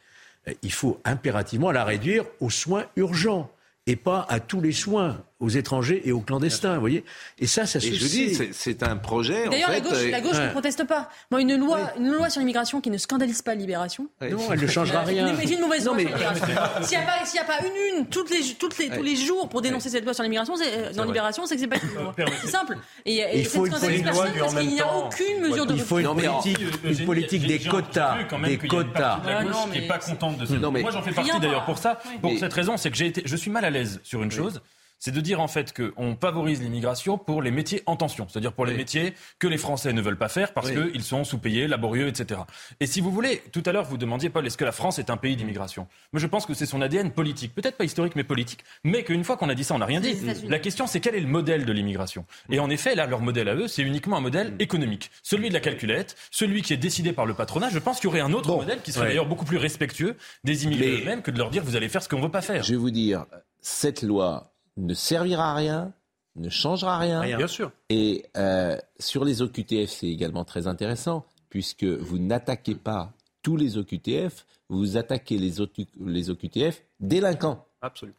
S6: euh, il faut impérativement la réduire aux soins urgents et pas à tous les soins aux étrangers et aux clandestins, vous voyez. Et ça, ça se
S1: Et je dis, c'est- un projet. en
S5: D'ailleurs, la
S1: fait,
S5: gauche,
S1: euh,
S5: la gauche ne proteste pas. Moi, une loi, une loi sur l'immigration qui ne scandalise pas Libération.
S6: Non, elle ne changera
S5: Euh,
S6: rien.
S5: Mais une mauvaise
S6: Non,
S5: loi
S6: mais-
S5: sur l'immigration. <laughs> S'il n'y a, pas- a une, une, toutes les, toutes les, tous les jours pour dénoncer cette loi sur l'immigration, c'est, euh, dans. Libération, c'est que c'est pas une loi. C'est simple. Et, et
S6: Il faut
S5: cette
S6: une
S5: personne
S2: loi,
S5: parce qu'il n'y a aucune mesure de
S6: Il faut une politique, une politique des quotas, des
S4: une
S6: quotas.
S4: la
S5: Ah
S4: gauche
S5: non,
S4: qui n'est
S5: mais
S4: pas contente de ça. Moi, j'en fais partie d'ailleurs pour ça. Pour cette raison, c'est que j'ai été, je suis mal à l'aise sur une chose. C'est de dire en fait qu'on favorise l'immigration pour les métiers en tension, c'est-à-dire pour les
S1: Oui.
S4: métiers que les Français ne veulent pas faire parce
S1: Oui.
S4: qu'ils sont sous-payés, laborieux, etc. Et si vous voulez, tout à l'heure vous demandiez Paul, est-ce que la France est un pays d'immigration? Moi je pense que c'est son ADN politique, peut-être pas historique mais politique, mais qu'une fois qu'on a dit ça, on n'a rien dit. La question c'est quel est le modèle de l'immigration? Et en effet, là leur modèle à eux, c'est uniquement un modèle économique, celui de la calculette, celui qui est décidé par le patronat. Je pense qu'il y aurait un autre
S1: Bon.
S4: modèle qui serait
S1: Ouais.
S4: d'ailleurs beaucoup plus respectueux des immigrés eux-mêmes que de leur dire vous allez faire ce qu'on veut pas faire.
S1: Je vais vous dire, cette loi ne servira à rien, ne changera rien.
S6: Rien.
S2: Bien sûr.
S1: Et euh, sur les OQTF, c'est également très intéressant, puisque vous n'attaquez pas tous les OQTF, vous attaquez les, OQ les OQTF délinquants.
S2: Absolument.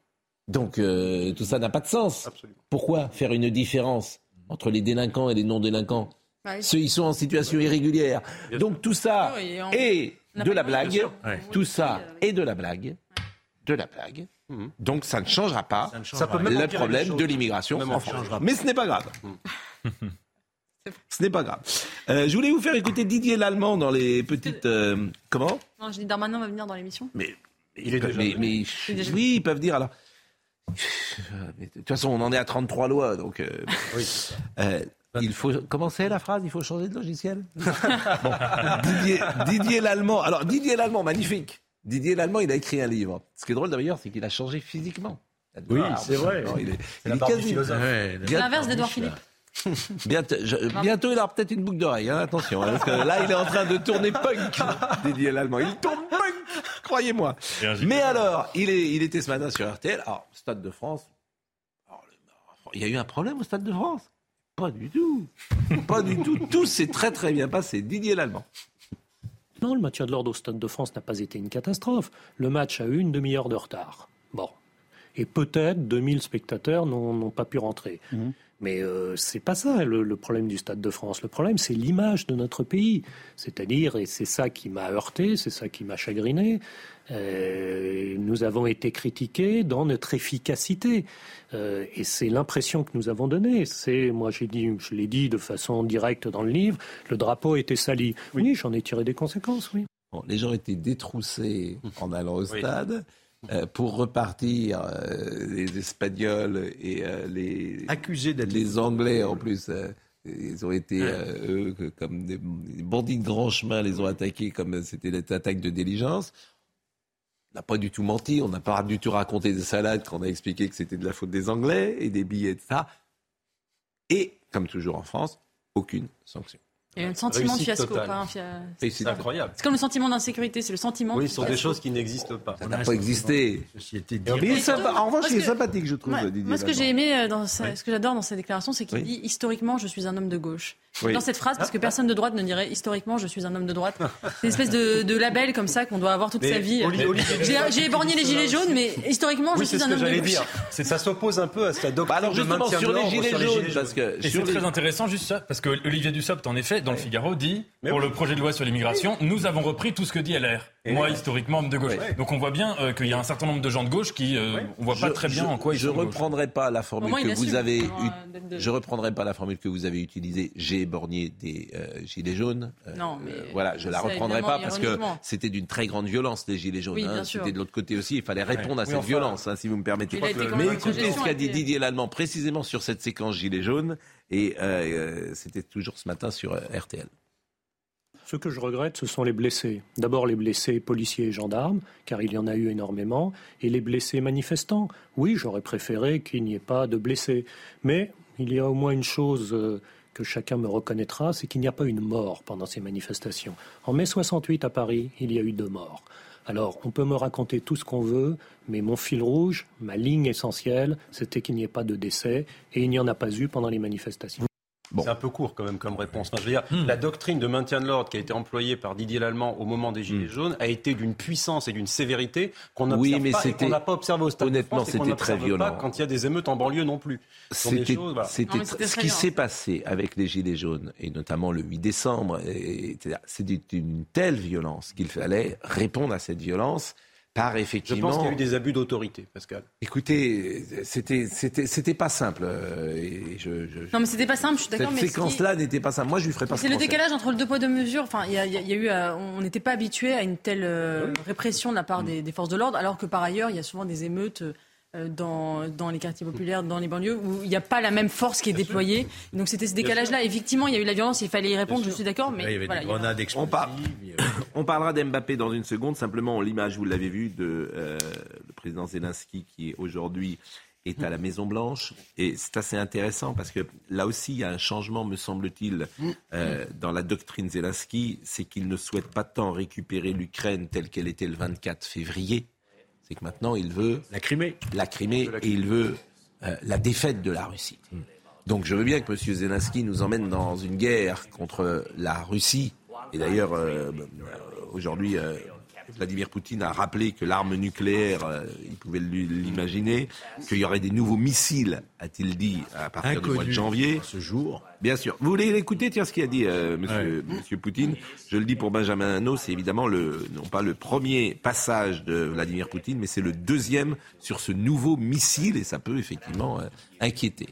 S1: Donc euh, tout ça n'a pas de sens.
S2: Absolument.
S1: Pourquoi faire une différence entre les délinquants et les non-délinquants?
S5: Ouais.
S1: Ceux qui sont en situation irrégulière.
S2: Bien
S1: Donc tout ça
S5: Oui, et on-
S1: est de la blague. Tout ça est de la blague. De la blague.
S2: Mhm.
S1: Donc ça ne changera pas
S6: Ça ne
S2: Ça
S6: changera
S2: peut même
S1: le problème de l'immigration
S2: Même
S1: en France.
S6: changera pas.
S1: Mais ce n'est pas grave. <laughs> ce n'est pas grave. Euh, je voulais vous faire écouter Didier Lallemand dans les petites... euh, comment
S5: Non, je dis Darmanin va venir dans l'émission.
S1: mais,
S2: Il est déjà
S1: mais,
S5: déjà
S1: oui, ils peuvent dire alors. Mais De toute façon, on en est à 33 lois, donc euh, euh, il faut. Comment c'est la phrase? Il faut changer de logiciel? <laughs> Bon, Didier, Didier Lallemand. Alors Didier Lallemand, magnifique. Didier Lallemand, il a écrit un livre. Ce qui est drôle d'ailleurs, c'est qu'il a changé physiquement.
S6: Oui,
S1: Ah,
S6: c'est vrai.
S1: non, il est, est
S5: L'inverse d'Edouard Philippe. <laughs>
S1: Bientôt, je- bientôt, il aura peut-être une boucle d'oreille. hein, attention, hein, parce que là, il est en train de tourner punk. <laughs> Didier Lallemand, il tourne punk, croyez-moi. Mais alors, il, est, il était ce matin sur RTL. Alors, Stade de France. alors, le- il y a eu un problème au Stade de France? Pas du tout. Pas du tout. Tout s'est très très bien passé. Didier Lallemand.
S16: Non, le maintien de l'ordre au Stade de France n'a pas été une catastrophe. Le match a eu une demi-heure de retard. Bon. Et peut-être 2000 spectateurs n'ont pas pu rentrer. Mais euh, c'est pas ça le, le problème du Stade de France. Le problème, c'est l'image de notre pays. C'est-à-dire, et c'est ça qui m'a heurté, c'est ça qui m'a chagriné. euh, nous avons été critiqués dans notre efficacité. Euh, et c'est l'impression que nous avons donnée. C'est, moi, j'ai dit, je l'ai dit de façon directe dans le livre, le drapeau était sali. Oui, j'en ai tiré des conséquences, oui.
S1: Bon, les gens étaient détroussés en allant au stade. Euh, pour repartir, euh, les Espagnols et euh, les
S6: Accusé d'être
S1: les Anglais en plus, ils ont été eux que- comme des, bandits de grand chemin, les ont attaqués comme c'était des attaques de diligence. On n'a pas du tout menti, on n'a pas du tout raconté des salades qu'on a expliqué que c'était de la faute des Anglais et des billets de ça. Et comme toujours en France, aucune sanction.
S5: Il y a un sentiment de fiasco,
S2: totale.
S5: pas un
S2: c'est incroyable.
S5: C'est comme le sentiment d'insécurité, c'est le sentiment.
S2: Oui, ce sont des choses qui n'existent pas.
S1: Ça n'a pas existé.
S6: Société
S1: sympa- en revanche, il est
S5: que-
S1: sympathique, je trouve.
S5: Ouais,
S1: Didier
S5: Moi, ce que j'ai aimé, euh, dans sa-
S1: Ouais.
S5: ce que j'adore dans sa déclaration, c'est qu'il
S1: Oui.
S5: dit historiquement, je suis un homme de gauche.
S1: Oui.
S5: Dans cette phrase, parce que personne de droite ne dirait historiquement, je suis un homme de droite. C'est une espèce de, de label comme ça qu'on doit avoir toute
S2: Mais
S5: sa vie. J'ai éborgné les gilets jaunes, mais historiquement,
S2: Oui,
S5: je suis
S2: ce
S5: un
S2: que
S5: homme de
S2: j'allais
S5: gauche.
S2: dire. C'est ça s'oppose un peu à sa doctrine
S1: alors,
S2: de
S1: justement,
S2: maintien
S1: sur
S2: de
S1: les gilets
S2: sur les
S1: jaunes, parce que
S4: c'est
S1: les-
S4: très intéressant, juste ça, parce que Olivier Dussopt, en effet, dans le Figaro, dit pour le projet de loi sur l'immigration, nous avons repris tout ce que dit LR. Moi, historiquement, homme de gauche. Donc on voit bien euh, qu'il y a un certain nombre de gens de gauche qui, euh, on voit pas
S1: Je-
S4: très bien
S1: je-
S4: en quoi ils
S1: je
S4: sont
S1: reprendrai pas la formule que vous avez
S5: euh, de-
S1: je reprendrai pas la formule que vous avez utilisée. J'ai borgné des euh, gilets jaunes. Euh,
S5: Non, mais
S1: euh, voilà je la reprendrai pas parce que c'était d'une très grande violence les gilets jaunes
S5: Oui,
S1: hein.
S5: bien sûr.
S1: c'était de l'autre côté aussi. Il fallait répondre à
S2: Oui,
S1: cette
S2: enfin,
S1: violence hein, si vous me permettez. mais écoutez ce qu'a dit Didier Lallemand précisément sur cette séquence gilets jaunes et c'était toujours ce matin sur RTL
S16: Ce que je regrette, ce sont les blessés. D'abord les blessés policiers et gendarmes, car il y en a eu énormément, et les blessés manifestants. Oui, j'aurais préféré qu'il n'y ait pas de blessés. Mais il y a au moins une chose euh, que chacun me reconnaîtra, c'est qu'il n'y a pas une mort pendant ces manifestations. En mai 68 à Paris, il y a eu deux morts. Alors, on peut me raconter tout ce qu'on veut, mais mon fil rouge, ma ligne essentielle, c'était qu'il n'y ait pas de décès, et il n'y en a pas eu pendant les manifestations.
S2: C'est un peu court quand même comme réponse. Enfin, je veux dire, la doctrine de maintien de l'ordre qui a été employée par Didier Lallemand au moment des Gilets jaunes a été d'une puissance et d'une sévérité qu'on
S1: Oui,
S2: pas n'a pas observé au Stade de
S1: honnêtement, c'était très
S2: n'observe pas
S1: violent.
S2: quand il y a des émeutes en banlieue non plus.
S1: C'était,
S2: voilà.
S1: ce qui
S5: violent.
S1: s'est passé avec les Gilets jaunes, et notamment le 8 décembre, c'était une telle violence qu'il fallait répondre à cette violence par
S2: Je
S1: effectivement.
S2: pense qu'il y a eu des abus d'autorité, Pascal.
S1: Écoutez, c'était, c'était, c'était pas simple. euh, Et je, je-
S5: Non, mais c'était pas simple, je suis d'accord.
S1: cette
S5: mais ce qui-
S1: séquence-là n'était pas simple. Moi, je lui ferais pas.
S5: C'est
S1: ce
S5: le
S1: procès.
S5: décalage entre le deux poids deux mesures. Enfin, il y a, y y eu, euh, on n'était pas habitué à une telle euh, répression de la part des, des forces de l'ordre, alors que par ailleurs, il y a souvent des émeutes. Euh, Dans, dans les quartiers populaires, dans les banlieues, où il n'y a pas la même force qui est déployée. Donc c'était ce décalage-là. Effectivement, il y a eu la violence, il fallait y répondre, je suis d'accord, mais
S6: Là, il y avait
S5: voilà,
S6: des
S1: On, par- on parlera d'Mbappé dans une seconde. Simplement, l'image, vous l'avez vu, de euh, le président Zelensky qui aujourd'hui est à la Maison Blanche. Et c'est assez intéressant parce que là aussi, il y a un changement, me semble-t-il, euh, dans la doctrine Zelensky. C'est qu'il ne souhaite pas tant récupérer l'Ukraine telle qu'elle était le 24 février. C'est que maintenant, il veut
S6: La Crimée.
S1: la Crimée et il veut euh, la défaite de la Russie. Donc je veux bien que M. Zelensky nous emmène dans une guerre contre la Russie. Et d'ailleurs, euh, aujourd'hui, euh, Vladimir Poutine a rappelé que l'arme nucléaire, euh, il pouvait lui- l'imaginer, qu'il y aurait des nouveaux missiles, a-t-il dit, à partir du mois de janvier.
S6: ce jour.
S1: Bien sûr. Vous voulez l'écouter Tiens, ce qu'il a dit euh, monsieur, monsieur Poutine. Je le dis pour Benjamin Hanot, c'est évidemment le, non pas le premier passage de Vladimir Poutine, mais c'est le deuxième sur ce nouveau missile et ça peut effectivement euh, inquiéter.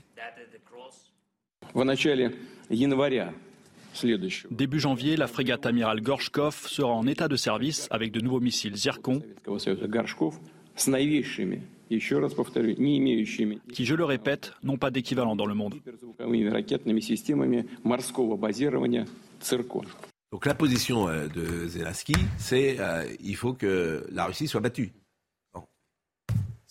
S17: Début janvier, la frégate amiral Gorshkov sera en état de service avec de nouveaux missiles Zircon qui, je le répète, n'ont pas d'équivalent dans le monde.
S1: Donc la position euh, de Zelensky, c'est euh, qu'il faut que la Russie soit battue.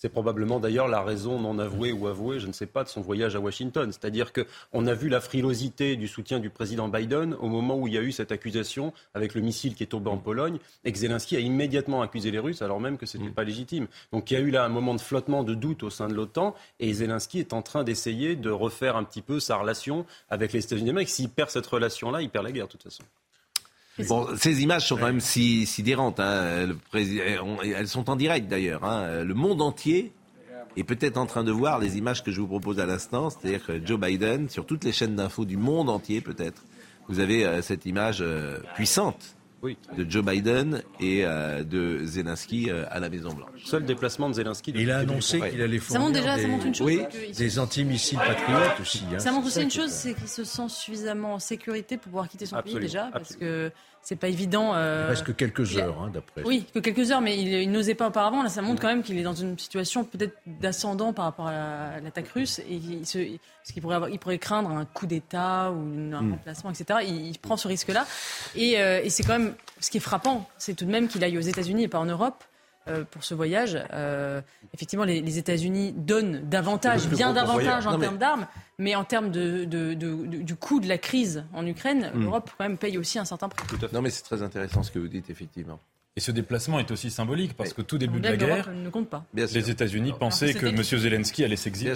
S2: C'est probablement d'ailleurs la raison non avouée ou avouée, je ne sais pas, de son voyage à Washington. C'est-à-dire qu'on a vu la frilosité du soutien du président Biden au moment où il y a eu cette accusation avec le missile qui est tombé en Pologne et que Zelensky a immédiatement accusé les Russes alors même que ce n'était pas légitime. Donc il y a eu là un moment de flottement, de doute au sein de l'OTAN et Zelensky est en train d'essayer de refaire un petit peu sa relation avec les États-Unis d'Amérique. S'il perd cette relation-là, il perd la guerre de toute façon.
S1: Bon, ces images sont quand même si sidérantes. Hein. Président, elles sont en direct d'ailleurs. Hein. Le monde entier est peut-être en train de voir les images que je vous propose à l'instant. C'est-à-dire que Joe Biden, sur toutes les chaînes d'infos du monde entier peut-être, vous avez euh, cette image euh, de Joe Biden et euh, de Zelensky euh, à la Maison Blanche.
S2: Seul déplacement de Zelensky.
S6: Il a annoncé qu'il allait
S5: Ça montre
S6: fournir
S5: déjà- ça
S6: des,
S5: montre une chose,
S6: oui, des antimissiles patriotes aussi. hein.
S5: Ça montre aussi une chose, c'est qu'il se sent suffisamment en sécurité pour pouvoir quitter son
S6: Absolument,
S5: pays déjà, parce que c'est pas évident. euh,
S6: Il reste que quelques heures, hein, d'après.
S5: Oui, que quelques heures, mais il, il n'osait pas auparavant. Là, ça montre quand même qu'il est dans une situation peut-être d'ascendant par rapport à la- à l'attaque russe, et il se, parce qu'il pourrait, avoir- il pourrait craindre un coup d'État ou un
S6: Hmm.
S1: Mm.
S5: remplacement, etc. Il, il prend ce risque-là, et, euh, et c'est quand même ce qui est frappant, c'est tout de même qu'il aille aux États-Unis et pas en Europe. Euh, pour ce voyage. Euh, effectivement, les, les États-Unis donnent davantage, bien davantage en
S1: mais-
S5: termes d'armes, mais en termes de, de- de- de- du coût de la crise en Ukraine,
S1: Mm.
S5: l'Europe quand même paye aussi un certain prix.
S1: Non, mais c'est très intéressant ce que vous dites, effectivement.
S4: Et ce déplacement est aussi symbolique parce que tout début de la guerre,
S5: ne compte pas.
S4: Les États-Unis pensaient
S5: que
S4: que M. Zelensky allait s'exiler.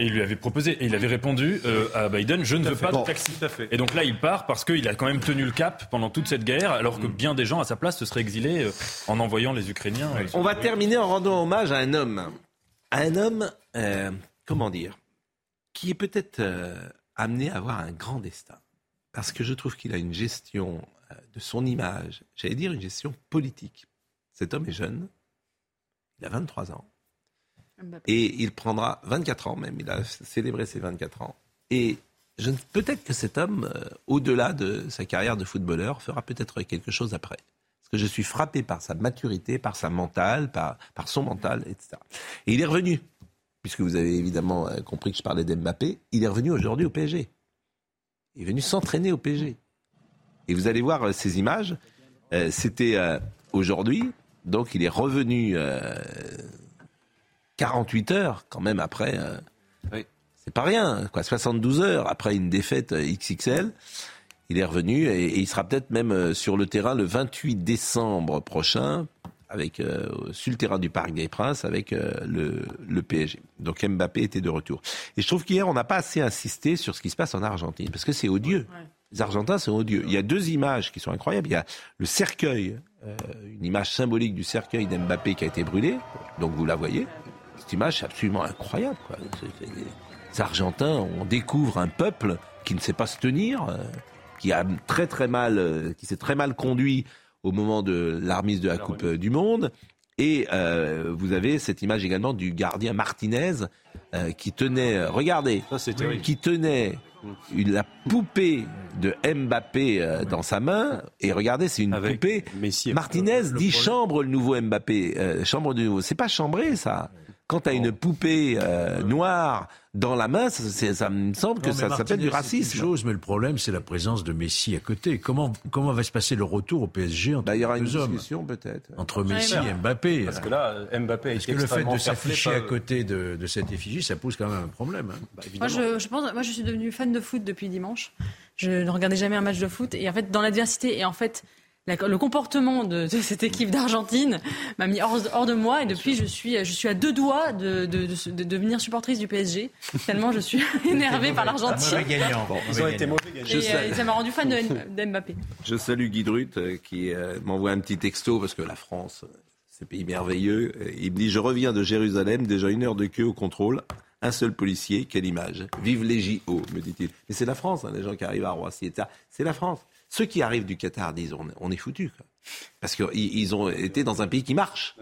S4: Et il lui avait proposé, et il avait répondu euh, à Biden, je ne veux
S2: fait.
S4: pas
S2: Bon.
S4: de taxi. Et donc là, il part parce qu'il a quand même tenu le cap pendant toute cette guerre, alors
S1: Mm.
S4: que bien des gens à sa place se seraient exilés euh, en envoyant les Ukrainiens. euh,
S1: On va terminer en rendant hommage à un homme. À un homme, euh, comment dire, qui est peut-être euh, amené à avoir un grand destin. Parce que je trouve qu'il a une gestion euh, de son image, j'allais dire une gestion politique. Cet homme est jeune, il a 23 ans. Et il prendra 24 ans même, il a célébré ses 24 ans. Et peut-être que cet homme, euh, au-delà de sa carrière de footballeur, fera peut-être quelque chose après. Parce que je suis frappé par sa maturité, par sa mentale, par, son mental, etc. Et il est revenu, puisque vous avez évidemment euh, compris que je parlais d'Mbappé, il est revenu aujourd'hui au PSG. Il est venu s'entraîner au PSG. Et vous allez voir euh, ces images. C'était aujourd'hui, donc il est revenu 48 heures quand même après. euh, C'est pas rien, quoi. 72 heures après une défaite euh, XXL. Il est revenu et, et il sera peut-être même euh, sur le terrain le 28 décembre prochain, avec euh, sur le terrain du Parc des Princes, avec euh, le, le PSG. Donc Mbappé était de retour. Et je trouve qu'hier on n'a pas assez insisté sur ce qui se passe en Argentine, parce que c'est odieux. Les Argentins sont odieux. Il y a deux images qui sont incroyables. Il y a le cercueil, euh, une image symbolique du cercueil d'Mbappé qui a été brûlé. Donc vous la voyez. Cette image, c'est absolument incroyable. Quoi. Les Argentins, on découvre un peuple qui ne sait pas se tenir, euh, qui a très très mal, euh, qui s'est très mal conduit au moment de l'armise de la Coupe euh, du Monde. Et euh, vous avez cette image également du gardien Martinez euh, qui tenait, regardez, qui tenait la poupée de Mbappé euh, dans sa main. Et regardez, c'est une poupée. Martinez dit chambre le nouveau Mbappé. chambre du nouveau. C'est pas chambré ça. Quand tu as une poupée euh, noire dans la main, ça, me semble que
S6: Non,
S1: ça s'appelle du
S6: c'est une
S1: racisme.
S6: chose, mais le problème, c'est la présence de Messi à côté. Comment, comment va se passer le retour au PSG entre
S1: Bah, il y aura
S6: les
S1: une
S6: deux hommes
S1: discussion peut-être.
S6: Entre Messi et Mbappé.
S2: Parce que là, Mbappé
S6: Parce
S2: été
S6: que le fait de s'afficher
S2: pas-
S6: à côté de, de cette effigie, ça pose quand même un problème. hein.
S5: Moi je, je pense, moi, je suis devenue fan de foot depuis dimanche. Je ne regardais jamais un match de foot. Et en fait, dans l'adversité, et en fait, la- le comportement de, de cette équipe d'Argentine m'a mis hors, hors de moi. Et depuis, je suis, je suis à deux doigts de, de, de- de devenir supportrice du PSG. Tellement je suis <laughs> énervée par l'Argentine.
S1: Bon,
S2: Ils ont été mauvais gagnants.
S5: Et, euh, ça m'a rendu fan d'Mbappé. <laughs>
S1: Je salue Guy Drut euh, qui euh, m'envoie un petit texto parce que la France, euh, c'est un pays merveilleux. Euh, Il me dit Je reviens de Jérusalem, déjà une heure de queue au contrôle. Un seul policier, quelle image. Vive les JO, me dit-il. Mais c'est la France, hein, les gens qui arrivent à Roissy, etc. C'est la France. Ceux qui arrivent du Qatar disent On, on est foutus. quoi. Parce qu'ils ils ont été dans un pays qui marche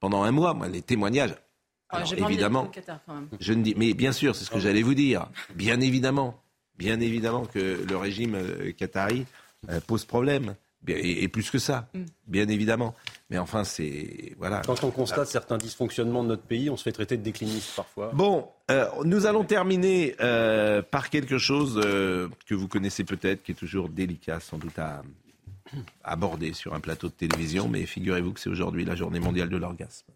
S1: pendant un mois. Moi, les témoignages. Alors,
S5: d'être
S1: évidemment,
S5: au Qatar, quand même.
S1: je ne dis, mais bien sûr, c'est ce que j'allais vous dire. Bien évidemment, bien évidemment que le régime euh, qatari euh, pose problème. Et plus que ça,
S5: Mm.
S1: bien évidemment. Mais enfin, c'est voilà.
S2: Quand on constate certains dysfonctionnements de notre pays, on se fait traiter de décliniste parfois.
S1: Bon, euh, nous allons terminer euh, par quelque chose euh, que vous connaissez peut-être, qui est toujours délicat sans doute à aborder sur un plateau de télévision, mais figurez-vous que c'est aujourd'hui la journée mondiale de l'orgasme.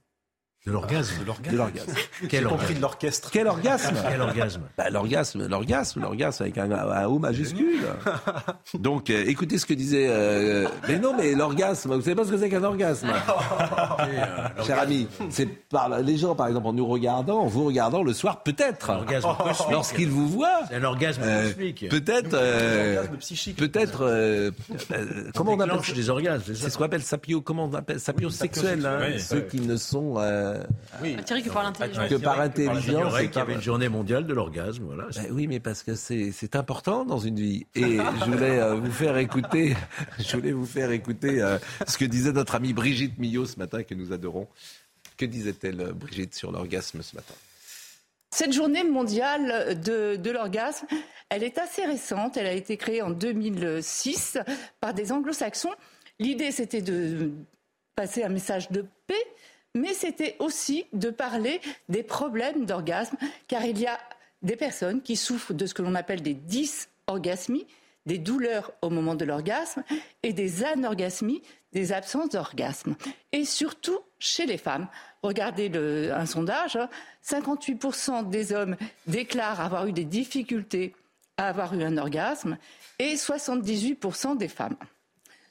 S6: De l'orgasme
S1: De l'orgasme.
S6: Quel orgasme
S2: de l'orchestre.
S1: Quel orgasme <laughs>
S6: Quel orgasme
S1: Bah, L'orgasme, l'orgasme, l'orgasme avec un, un O majuscule. <laughs> Donc, euh, écoutez ce que disait. euh, mais non, mais l'orgasme, vous savez pas ce que c'est qu'un orgasme, <laughs> cher ami. C'est par les gens, par exemple, en nous regardant, en vous regardant le soir, peut-être,
S6: Orgasme cosmique.
S1: lorsqu'ils vous voient.
S6: C'est un orgasme
S1: euh,
S6: cosmique.
S1: peut-être, euh,
S2: Orgasme psychique.
S1: peut-être, euh, euh, comment on appelle ça?
S6: des orgasmes, c'est
S1: ce qu'on appelle sapio, comment on appelle sapio sexuel, hein,
S4: sexuel,
S1: ceux qui ne sont euh,
S5: Thierry que par l'intelligence.
S1: que par
S6: Il
S1: intelligence.
S6: qu'il y avait une journée mondiale de l'orgasme. Voilà.
S1: Ben oui, mais parce que c'est important dans une vie. Et je voulais euh, vous faire écouter, <laughs> je voulais vous faire écouter euh, ce que disait notre amie Brigitte Millot ce matin que nous adorons. Que disait-elle Brigitte sur l'orgasme ce matin?
S18: Cette journée mondiale de, de l'orgasme, elle est assez récente. Elle a été créée en 2006 par des anglo-saxons. L'idée, c'était de passer un message de paix, mais c'était aussi de parler des problèmes d'orgasme, car il y a des personnes qui souffrent de ce que l'on appelle des dysorgasmies, des douleurs au moment de l'orgasme, et des anorgasmies, des absences d'orgasme. Et surtout, chez les femmes. Regardez un sondage, hein. 58% des hommes déclarent avoir eu des difficultés à avoir eu un orgasme et 78% des femmes.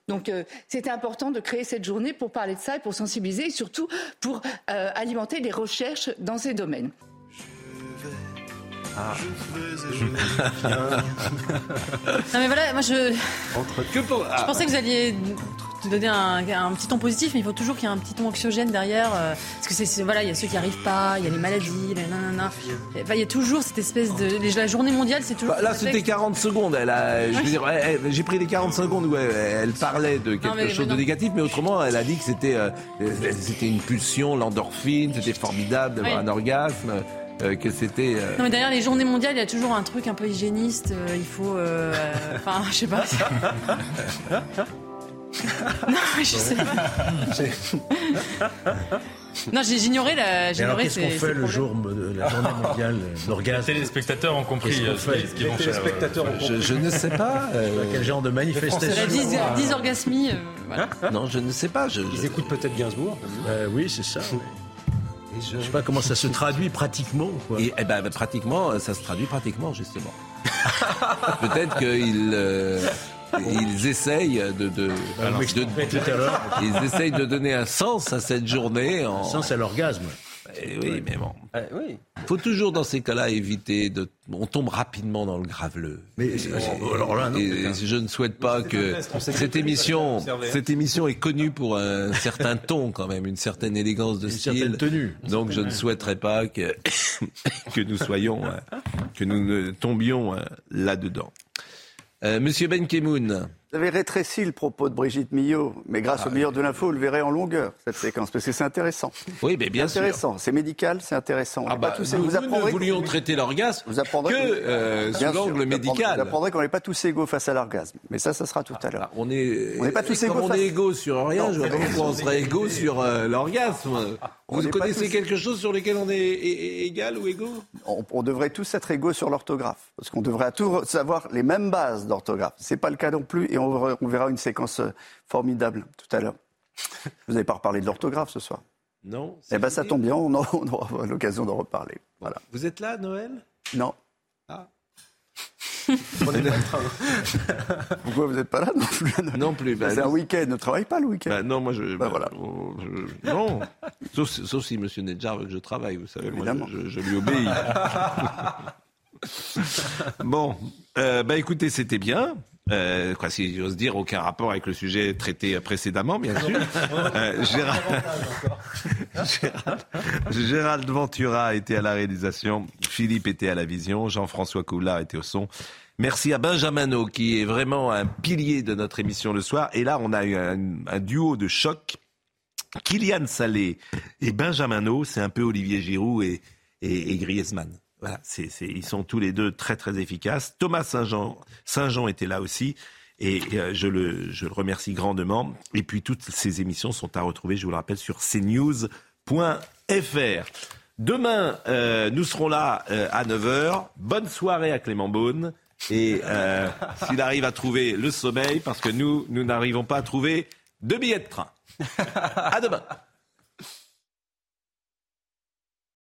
S18: Donc euh, c'était important de créer cette journée pour parler de ça et pour sensibiliser et surtout pour euh, alimenter les recherches dans ces domaines.
S5: Ah. <laughs> non mais voilà, moi je.
S1: Que pour...
S5: Je pensais que vous alliez donner un, un, petit ton positif, mais il faut toujours qu'il y ait un petit ton anxiogène derrière. Euh, parce que c'est voilà, il y a ceux qui arrivent pas, il y a les maladies, les nanana. Enfin, il y a toujours cette espèce de. La journée mondiale, c'est toujours.
S1: Bah, là, c'était 40 secondes. Elle a, je veux dire, j'ai pris les 40 secondes où elle, elle parlait de quelque
S5: mais-
S1: chose
S5: mais
S1: de négatif, mais autrement, elle a dit que c'était, euh, c'était une pulsion, l'endorphine, c'était formidable d'avoir un orgasme, euh, que c'était. euh,
S5: Non mais derrière les journées mondiales, il y a toujours un truc un peu hygiéniste. euh, il faut, <laughs> enfin, je sais pas. <laughs> <laughs> non, mais je sais. <laughs> Non, j'ai- j'ignorais la.
S6: Mais alors,
S5: j'ignorais
S6: qu'est-ce qu'on fait le
S5: problèmes.
S6: jour de la journée mondiale <laughs> de l'orgasme
S4: Les téléspectateurs ont compris
S6: Qu'est-ce qu'on
S4: euh, ce
S6: fait
S4: qu'ils- ce qu'ils vont faire. euh,
S1: je, je ne sais pas. euh,
S6: Quel genre de manifestation
S5: La dys- dysorgasmie. euh, voilà.
S1: non, je ne sais pas. Je,
S2: Ils écoutent peut-être Gainsbourg.
S6: Euh, Oui, c'est ça. oui. Je sais pas comment ça se traduit pratiquement. Quoi.
S1: Et, eh ben, ben, pratiquement, euh, ça se traduit pratiquement, justement. Peut-être qu'ils euh, ils essayent de, de,
S6: Alors, <laughs> à
S1: ils essayent de donner un sens à cette journée. En...
S6: Ça, c'est l'orgasme.
S1: Eh oui, mais bon.
S2: Ah, oui.
S1: faut toujours dans ces cas-là éviter de. On tombe rapidement dans le graveleux.
S6: Mais
S1: Et-
S6: c'est- alors là, non,
S1: et je ne souhaite pas que cette émission, cette émission est connue pour un certain ton quand même, une certaine élégance de
S6: Une
S1: style,
S6: certaine tenue.
S1: Donc je ne souhaiterais pas que <coughs> que nous soyons, euh, que nous ne tombions euh, là-dedans. Euh, Monsieur Ben Kemoun.
S19: Vous avez rétréci le propos de Brigitte Millot, mais grâce
S1: Ah,
S19: au meilleur de l'info, vous le verrez en longueur, cette séquence, parce que c'est intéressant.
S1: Oui, mais bien
S19: C'est
S1: sûr.
S19: intéressant, c'est médical, c'est intéressant. On
S1: Ah
S19: pas
S1: bah,
S19: tous-
S1: nous,
S19: vous
S1: nous
S19: apprendrez
S1: ne voulions traiter l'orgasme
S19: vous apprendrez
S1: que
S19: qu'on-
S1: euh, sous l'angle médical.
S19: Vous apprendrez qu'on n'est pas tous égaux face à l'orgasme, mais ça, ça sera tout à l'heure.
S1: On est,
S19: On n'est pas tous
S1: comme
S19: égaux
S1: on
S19: face-
S1: est égaux sur rien,
S19: Non,
S1: je vois pas
S19: mais-
S1: pourquoi on serait <laughs> égaux sur euh, l'orgasme. Vous connaissez
S19: tous-
S1: quelque chose sur lequel on est égal ou égaux?
S19: On, devrait tous être égaux sur l'orthographe, parce qu'on devrait à tout re- savoir les mêmes bases d'orthographe. C'est pas le cas non plus, et on, verra- on verra une séquence euh, formidable tout à l'heure. <laughs> Vous n'avez pas reparlé de l'orthographe ce soir?
S1: Non.
S19: Eh ben ça tombe bien, on, aura <laughs> l'occasion d'en reparler. Voilà.
S1: Vous êtes là, Noël?
S19: Non.
S1: Ah. <laughs>
S19: Pourquoi vous n'êtes pas là non plus?
S1: Non plus. bah,
S19: C'est un week-end, ne travaille pas le week-end.
S1: Bah, non, moi je.
S19: Bah, voilà.
S1: je- non. sauf, si- sauf si M. Nedjar veut que je travaille, vous savez, moi
S19: Évidemment.
S1: je, je- je lui obéis. bon, euh, bah écoutez, c'était bien. Euh, quoi, si j'ose dire, aucun rapport avec le sujet traité précédemment, bien sûr. Euh, Gérald, Gérald, Gérald Ventura était à la réalisation, Philippe était à la vision, Jean-François Coulard était au son. Merci à Benjamin qui est vraiment un pilier de notre émission le soir. Et là, on a eu un, duo de choc. Kylian Salé et Benjamin c'est un peu Olivier Giroud et, et, et Griezmann. Voilà, c'est, c'est- ils sont tous les deux très très efficaces. Thomas Saint-Jean, Saint-Jean était là aussi. Et euh, je, le, je le remercie grandement. Et puis toutes ces émissions sont à retrouver, je vous le rappelle, sur cnews.fr. Demain, euh, nous serons là euh, à 9h. Bonne soirée à Clément Beaune. Et euh, <laughs> s'il arrive à trouver le sommeil, parce que nous, nous n'arrivons pas à trouver de billets de train. À demain.